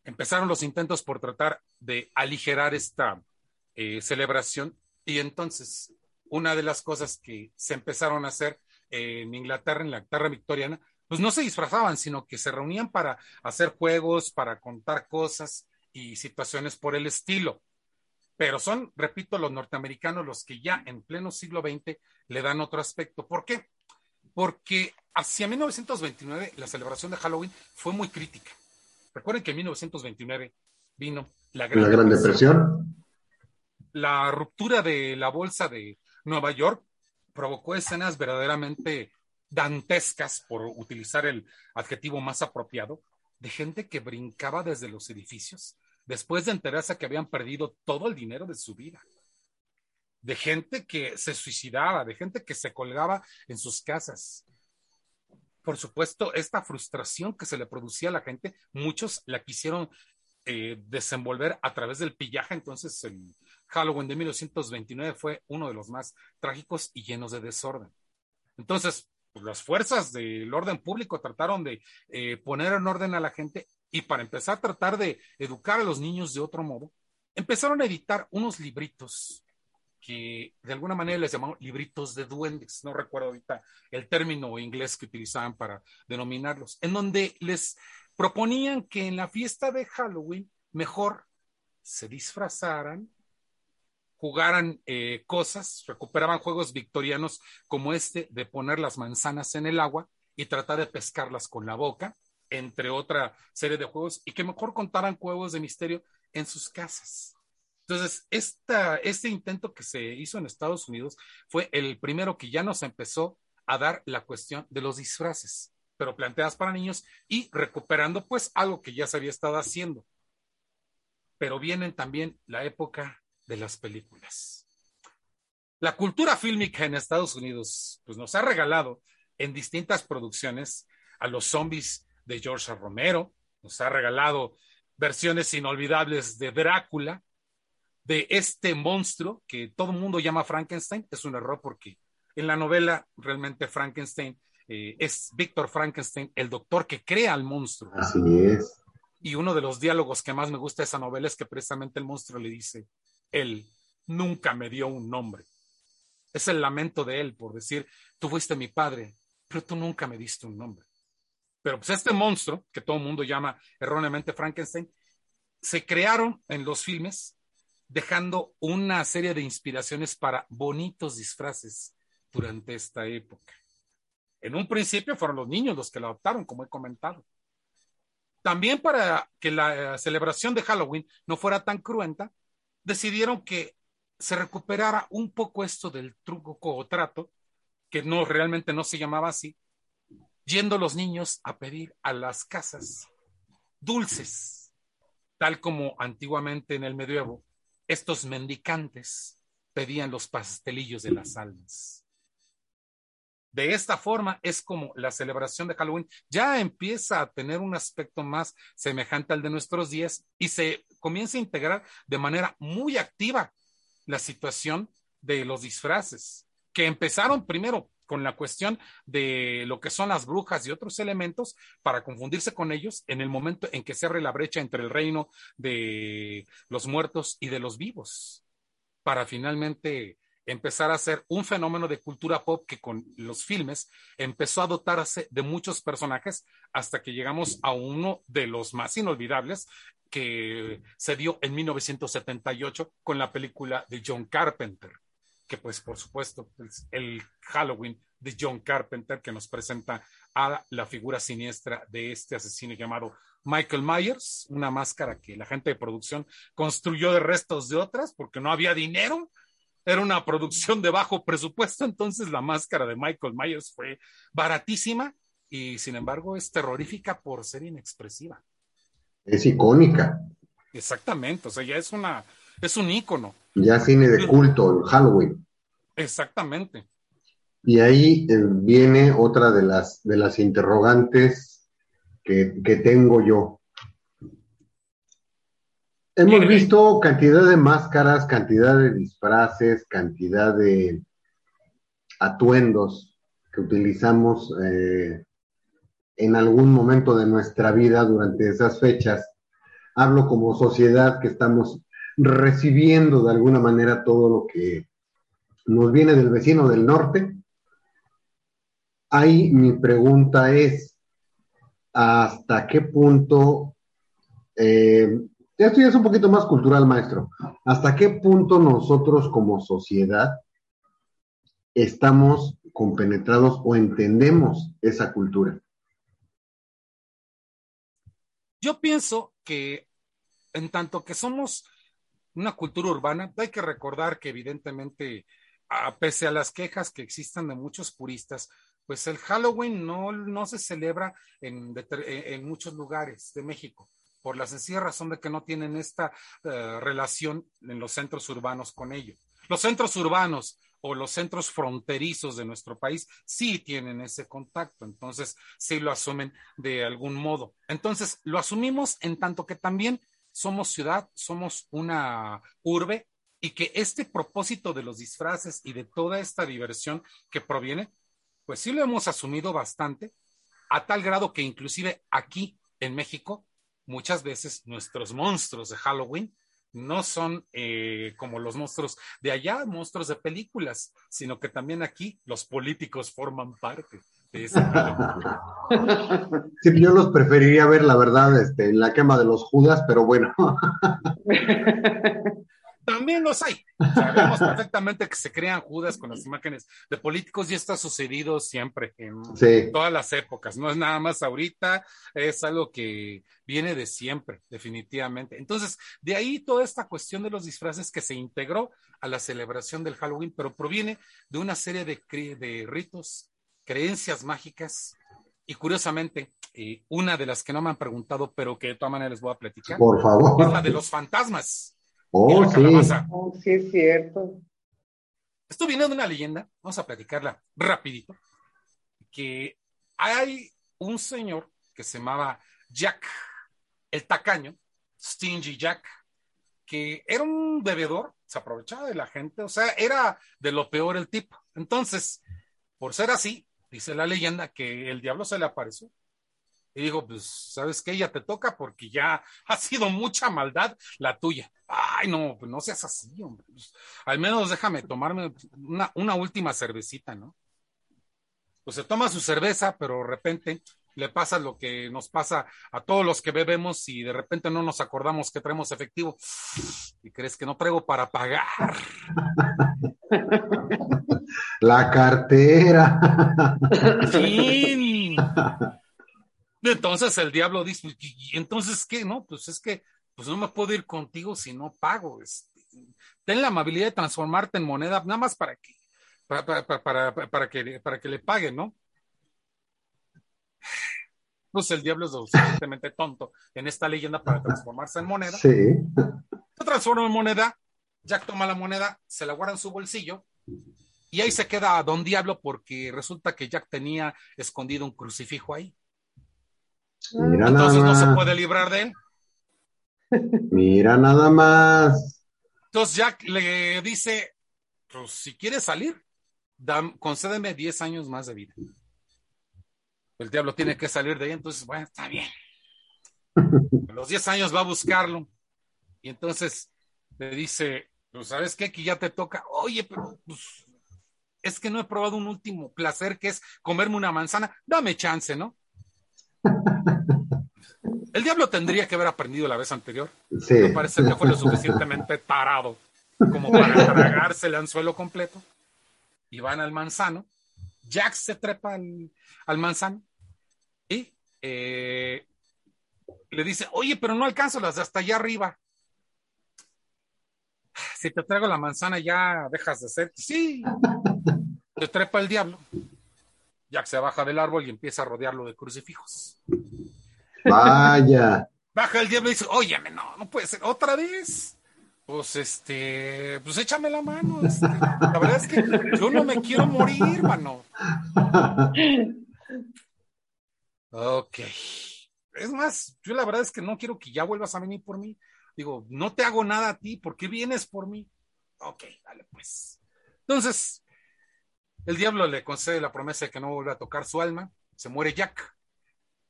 Empezaron los intentos por tratar de aligerar esta eh, celebración y entonces una de las cosas que se empezaron a hacer en Inglaterra, en la Inglaterra victoriana, pues no se disfrazaban, sino que se reunían para hacer juegos, para contar cosas y situaciones por el estilo pero son, repito, los norteamericanos los que ya en pleno siglo XX le dan otro aspecto. ¿Por qué? Porque hacia 1929 la celebración de Halloween fue muy crítica. Recuerden que en 1929 vino la Gran, la Gran Depresión. Depresión. La ruptura de la bolsa de Nueva York provocó escenas verdaderamente dantescas, por utilizar el adjetivo más apropiado, de gente que brincaba desde los edificios después de enterarse que habían perdido todo el dinero de su vida. De gente que se suicidaba, de gente que se colgaba en sus casas. Por supuesto, esta frustración que se le producía a la gente, muchos la quisieron eh, desenvolver a través del pillaje. Entonces, el Halloween de 1929 fue uno de los más trágicos y llenos de desorden. Entonces, pues, las fuerzas del orden público trataron de eh, poner en orden a la gente y para empezar a tratar de educar a los niños de otro modo, empezaron a editar unos libritos que de alguna manera les llamaban libritos de duendes, no recuerdo ahorita el término inglés que utilizaban para denominarlos, en donde les proponían que en la fiesta de Halloween mejor se disfrazaran, jugaran eh, cosas, recuperaban juegos victorianos como este de poner las manzanas en el agua y tratar de pescarlas con la boca, entre otra serie de juegos, y que mejor contaran juegos de misterio en sus casas. Entonces, este intento que se hizo en Estados Unidos fue el primero que ya nos empezó a dar la cuestión de los disfraces, pero planteadas para niños y recuperando pues algo que ya se había estado haciendo. Pero vienen también la época de las películas. La cultura fílmica en Estados Unidos pues nos ha regalado en distintas producciones a los zombies de George Romero, nos ha regalado versiones inolvidables de Drácula, de este monstruo que todo el mundo llama Frankenstein, es un error porque en la novela realmente Frankenstein eh, es Víctor Frankenstein, el doctor que crea al monstruo. Así es. Y uno de los diálogos que más me gusta de esa novela es que precisamente el monstruo le dice, él nunca me dio un nombre. Es el lamento de él por decir, tú fuiste mi padre, pero tú nunca me diste un nombre. Pero pues este monstruo, que todo el mundo llama erróneamente Frankenstein, se crearon en los filmes dejando una serie de inspiraciones para bonitos disfraces durante esta época. En un principio fueron los niños los que la adoptaron, como he comentado. También para que la celebración de Halloween no fuera tan cruenta, decidieron que se recuperara un poco esto del truco o trato, que no realmente no se llamaba así, yendo los niños a pedir a las casas dulces, tal como antiguamente en el medievo estos mendicantes pedían los pastelillos de las almas. De esta forma es como la celebración de Halloween ya empieza a tener un aspecto más semejante al de nuestros días y se comienza a integrar de manera muy activa la situación de los disfraces, que empezaron primero con la cuestión de lo que son las brujas y otros elementos para confundirse con ellos en el momento en que se abre la brecha entre el reino de los muertos y de los vivos, para finalmente empezar a ser un fenómeno de cultura pop que con los filmes empezó a dotarse de muchos personajes hasta que llegamos a uno de los más inolvidables que se dio en 1978 con la película de John Carpenter, que pues por supuesto es el Halloween de John Carpenter que nos presenta a la figura siniestra de este asesino llamado Michael Myers, una máscara que la gente de producción construyó de restos de otras porque no había dinero era una producción de bajo presupuesto, entonces la máscara de Michael Myers fue baratísima y sin embargo es terrorífica por ser inexpresiva. Es icónica. Exactamente, o sea, ya es una, es un ícono. Ya cine de culto, el Halloween. Exactamente. Y ahí eh, viene otra de las, de las interrogantes que, que tengo yo. Hemos visto cantidad de máscaras, cantidad de disfraces, cantidad de atuendos que utilizamos eh, en algún momento de nuestra vida durante esas fechas. Hablo como sociedad que estamos recibiendo de alguna manera todo lo que nos viene del vecino del norte. Ahí mi pregunta es, ¿hasta qué punto eh, esto ya es un poquito más cultural, maestro. ¿Hasta qué punto nosotros como sociedad estamos compenetrados o entendemos esa cultura? Yo pienso que en tanto que somos una cultura urbana, hay que recordar que evidentemente, a, pese a las quejas que existan de muchos puristas, pues el Halloween no, no se celebra en, muchos lugares de México por la sencilla razón de que no tienen esta eh, relación en los centros urbanos con ello. Los centros urbanos o los centros fronterizos de nuestro país sí tienen ese contacto, entonces sí lo asumen de algún modo. Entonces lo asumimos en tanto que también somos ciudad, somos una urbe y que este propósito de los disfraces y de toda esta diversión que proviene, pues sí lo hemos asumido bastante, a tal grado que inclusive aquí en México muchas veces nuestros monstruos de Halloween no son eh, como los monstruos de allá, monstruos de películas, sino que también aquí los políticos forman parte Sí, yo los preferiría ver, la verdad, este, en la quema de los Judas, pero bueno. también los hay. Sabemos perfectamente que se crean Judas con las imágenes de políticos y esto ha sucedido siempre en todas las épocas. No es nada más ahorita, es algo que viene de siempre, definitivamente. Entonces, de ahí toda esta cuestión de los disfraces que se integró a la celebración del Halloween, pero proviene de una serie de, de ritos, creencias mágicas. Y curiosamente, eh, una de las que no me han preguntado, pero que de todas maneras les voy a platicar, Por favor. es la de los fantasmas. Oh, sí. Oh, sí, es cierto. Esto viene de una leyenda, vamos a platicarla rapidito, que hay un señor que se llamaba Jack, el tacaño, Stingy Jack, que era un bebedor, se aprovechaba de la gente, o sea, era de lo peor el tipo. Entonces, por ser así, dice la leyenda que el diablo se le apareció y digo, pues, ¿sabes qué? Ya te toca porque ya ha sido mucha maldad la tuya. Ay, no, pues no seas así, hombre. Pues, al menos déjame tomarme una, una última cervecita, ¿no? Pues se toma su cerveza, pero de repente le pasa lo que nos pasa a todos los que bebemos y de repente no nos acordamos que traemos efectivo y crees que no traigo para pagar. La cartera. Sí. Entonces el diablo dice, ¿y entonces qué? No, pues es que pues no me puedo ir contigo si no pago. Este, ten la amabilidad de transformarte en moneda, nada más para que, para, para, para, para que, para que le paguen, ¿no? Pues el diablo es lo suficientemente tonto en esta leyenda para transformarse en moneda. Sí. Se transforma en moneda, Jack toma la moneda, se la guarda en su bolsillo y ahí se queda a Don Diablo porque resulta que Jack tenía escondido un crucifijo ahí. Mira Entonces no se puede librar de él. Mira nada más. Entonces Jack le dice, pues si quieres salir, dam- concédeme 10 años más de vida. El diablo tiene que salir de ahí, entonces, bueno, está bien. A los 10 años va a buscarlo. Y entonces le dice, pues sabes qué, que ya te toca. Oye, pero pues, es que no he probado un último placer que es comerme una manzana. Dame chance, ¿no? El diablo tendría que haber aprendido la vez anterior. Sí. Me parece que fue lo suficientemente tarado como para tragarse el anzuelo completo. Y van al manzano. Jack se trepa al, al manzano y eh, le dice, oye, pero no alcanzo las de hasta allá arriba. Si te traigo la manzana ya dejas de ser. Sí. Se trepa el diablo. Jack se baja del árbol y empieza a rodearlo de crucifijos. Vaya. Baja el diablo y dice, óyeme, no, no puede ser, otra vez. Pues este, pues échame la mano. este. La verdad es que yo no me quiero morir, mano. Ok. Es más, yo la verdad es que no quiero que ya vuelvas a venir por mí. Digo, no te hago nada a ti, ¿por qué vienes por mí? Ok, dale pues. Entonces, el diablo le concede la promesa de que no vuelve a tocar su alma. Se muere Jack.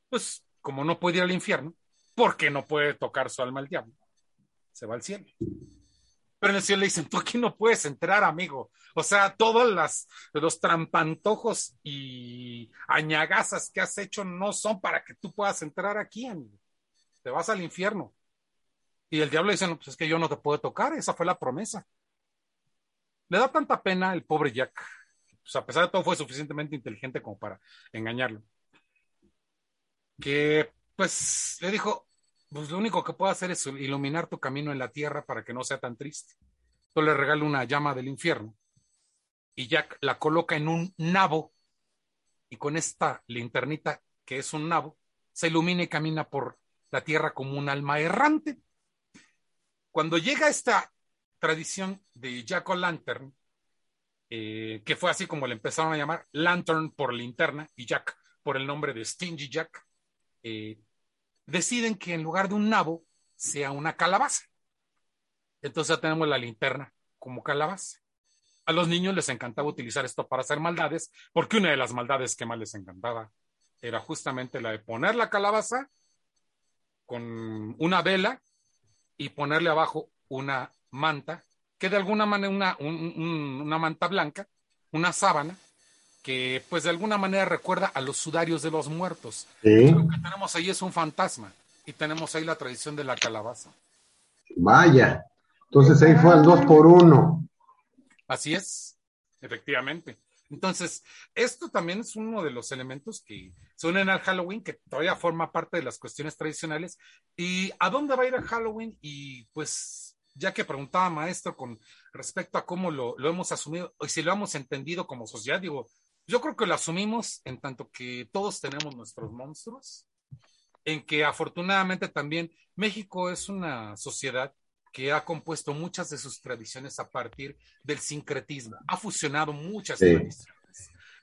Pues, como no puede ir al infierno, porque no puede tocar su alma el diablo, se va al cielo. Pero en el cielo le dicen, tú aquí no puedes entrar, amigo. O sea, todos las, los trampantojos y añagazas que has hecho no son para que tú puedas entrar aquí, amigo. Te vas al infierno. Y el diablo dice, no, pues es que yo no te puedo tocar, esa fue la promesa. Le da tanta pena el pobre Jack. Pues a pesar de todo fue suficientemente inteligente como para engañarlo. Que pues le dijo, pues lo único que puedo hacer es iluminar tu camino en la tierra para que no sea tan triste. Entonces le regalo una llama del infierno y Jack la coloca en un nabo y con esta linternita que es un nabo se ilumina y camina por la tierra como un alma errante. Cuando llega esta tradición de Jack o eh, que fue así como le empezaron a llamar Lantern por linterna y Jack por el nombre de Stingy Jack, eh, deciden que en lugar de un nabo sea una calabaza. Entonces ya tenemos la linterna como calabaza. A los niños les encantaba utilizar esto para hacer maldades, porque una de las maldades que más les encantaba era justamente la de poner la calabaza con una vela y ponerle abajo una manta, que de alguna manera una, un, un, una manta blanca, una sábana, que pues de alguna manera recuerda a los sudarios de los muertos. Lo que tenemos ahí es un fantasma y tenemos ahí la tradición de la calabaza. Vaya. Entonces ahí fue al dos por uno. Así es, efectivamente. Entonces, esto también es uno de los elementos que se unen al Halloween, que todavía forma parte de las cuestiones tradicionales. ¿Y a dónde va a ir el Halloween? Y pues, ya que preguntaba maestro con respecto a cómo lo, lo hemos asumido y si lo hemos entendido como sociedad, digo, yo creo que lo asumimos en tanto que todos tenemos nuestros monstruos, en que afortunadamente también México es una sociedad que ha compuesto muchas de sus tradiciones a partir del sincretismo, ha fusionado muchas Sí. tradiciones.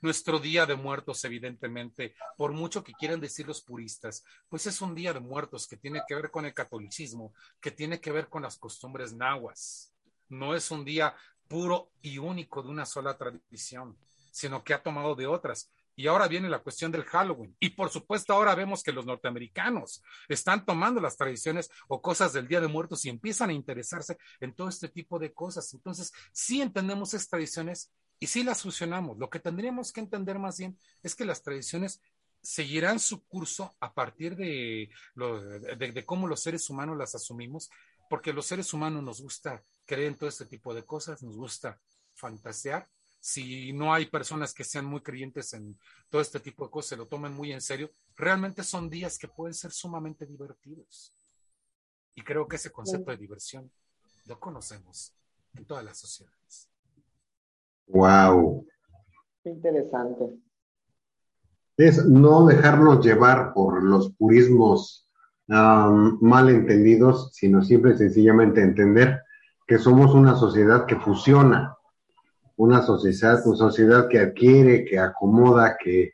Nuestro Día de Muertos, evidentemente, por mucho que quieran decir los puristas, pues es un Día de Muertos que tiene que ver con el catolicismo, que tiene que ver con las costumbres nahuas. No es un día puro y único de una sola tradición, sino que ha tomado de otras. Y ahora viene la cuestión del Halloween. Y por supuesto ahora vemos que los norteamericanos están tomando las tradiciones o cosas del Día de Muertos y empiezan a interesarse en todo este tipo de cosas. Entonces, sí entendemos esas tradiciones y sí las fusionamos. Lo que tendríamos que entender más bien es que las tradiciones seguirán su curso a partir de, lo, de, de cómo los seres humanos las asumimos, porque los seres humanos nos gusta creer en todo este tipo de cosas, nos gusta fantasear, si no hay personas que sean muy creyentes en todo este tipo de cosas, se lo tomen muy en serio, realmente son días que pueden ser sumamente divertidos. Y creo que ese concepto de diversión lo conocemos en todas las sociedades. Wow. Qué interesante. Es no dejarnos llevar por los purismos um, mal entendidos, sino simple y sencillamente entender que somos una sociedad que fusiona, una sociedad, una sociedad que adquiere, que acomoda, que,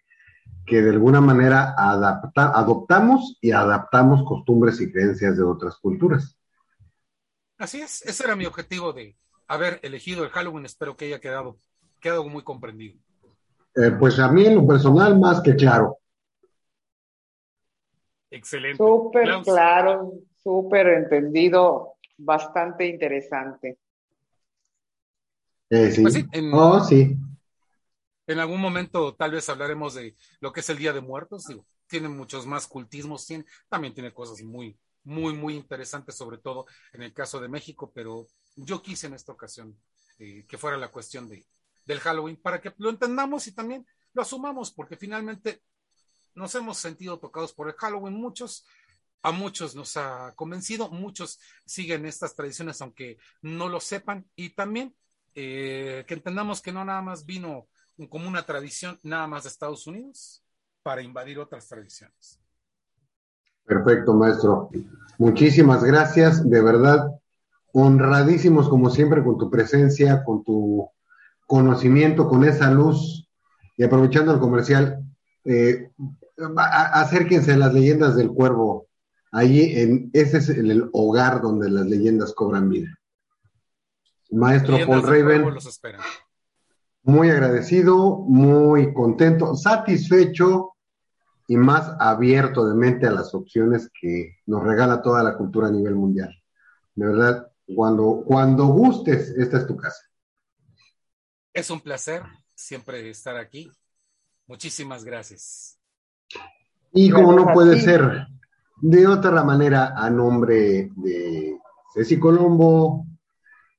que de alguna manera adapta, adoptamos y adaptamos costumbres y creencias de otras culturas. Así es, ese era mi objetivo de haber elegido el Halloween, espero que haya quedado, quedado muy comprendido. Eh, pues a mí en lo personal más que claro. Excelente. Súper Klaus. claro, súper entendido, bastante interesante. Eh, sí. Pues sí, en- Oh, sí. En algún momento tal vez hablaremos de lo que es el Día de Muertos. Digo, tiene muchos más cultismos, tiene, también tiene cosas muy, muy, muy interesantes, sobre todo en el caso de México, pero yo quise en esta ocasión eh, que fuera la cuestión de, del Halloween para que lo entendamos y también lo asumamos, porque finalmente nos hemos sentido tocados por el Halloween, muchos, a muchos nos ha convencido, muchos siguen estas tradiciones aunque no lo sepan y también eh, que entendamos que no nada más vino como una tradición nada más de Estados Unidos para invadir otras tradiciones. Perfecto, maestro. Muchísimas gracias. De verdad, honradísimos como siempre con tu presencia, con tu conocimiento, con esa luz. Y aprovechando el comercial, eh, acérquense a las leyendas del cuervo. Allí, en, ese es el, el hogar donde las leyendas cobran vida. Maestro Leyendas Paul Raven, los muy agradecido, muy contento, satisfecho y más abierto de mente a las opciones que nos regala toda la cultura a nivel mundial. De verdad, cuando, cuando gustes, esta es tu casa. Es un placer siempre estar aquí. Muchísimas gracias. Y como no puede ser de otra manera, a nombre de Ceci Colombo,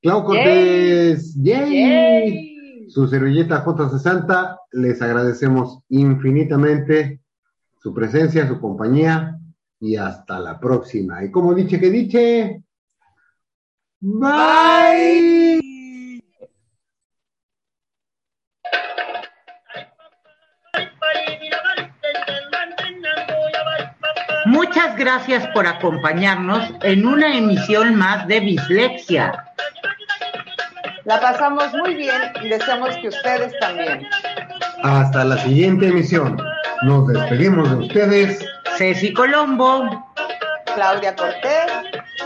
Clau Cortés, ¡yay! ¡Yay! su servilleta J60, les agradecemos infinitamente su presencia, su compañía y hasta la próxima. Y como dice que dice, bye. Muchas gracias por acompañarnos en una emisión más de Bislexia. La pasamos muy bien y deseamos que ustedes también. Hasta la siguiente emisión. Nos despedimos de ustedes Ceci Colombo. Claudia Cortés,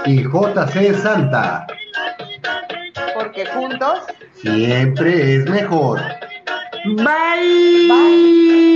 y JC Santa. porque juntos Siempre es mejor. Bye. Bye.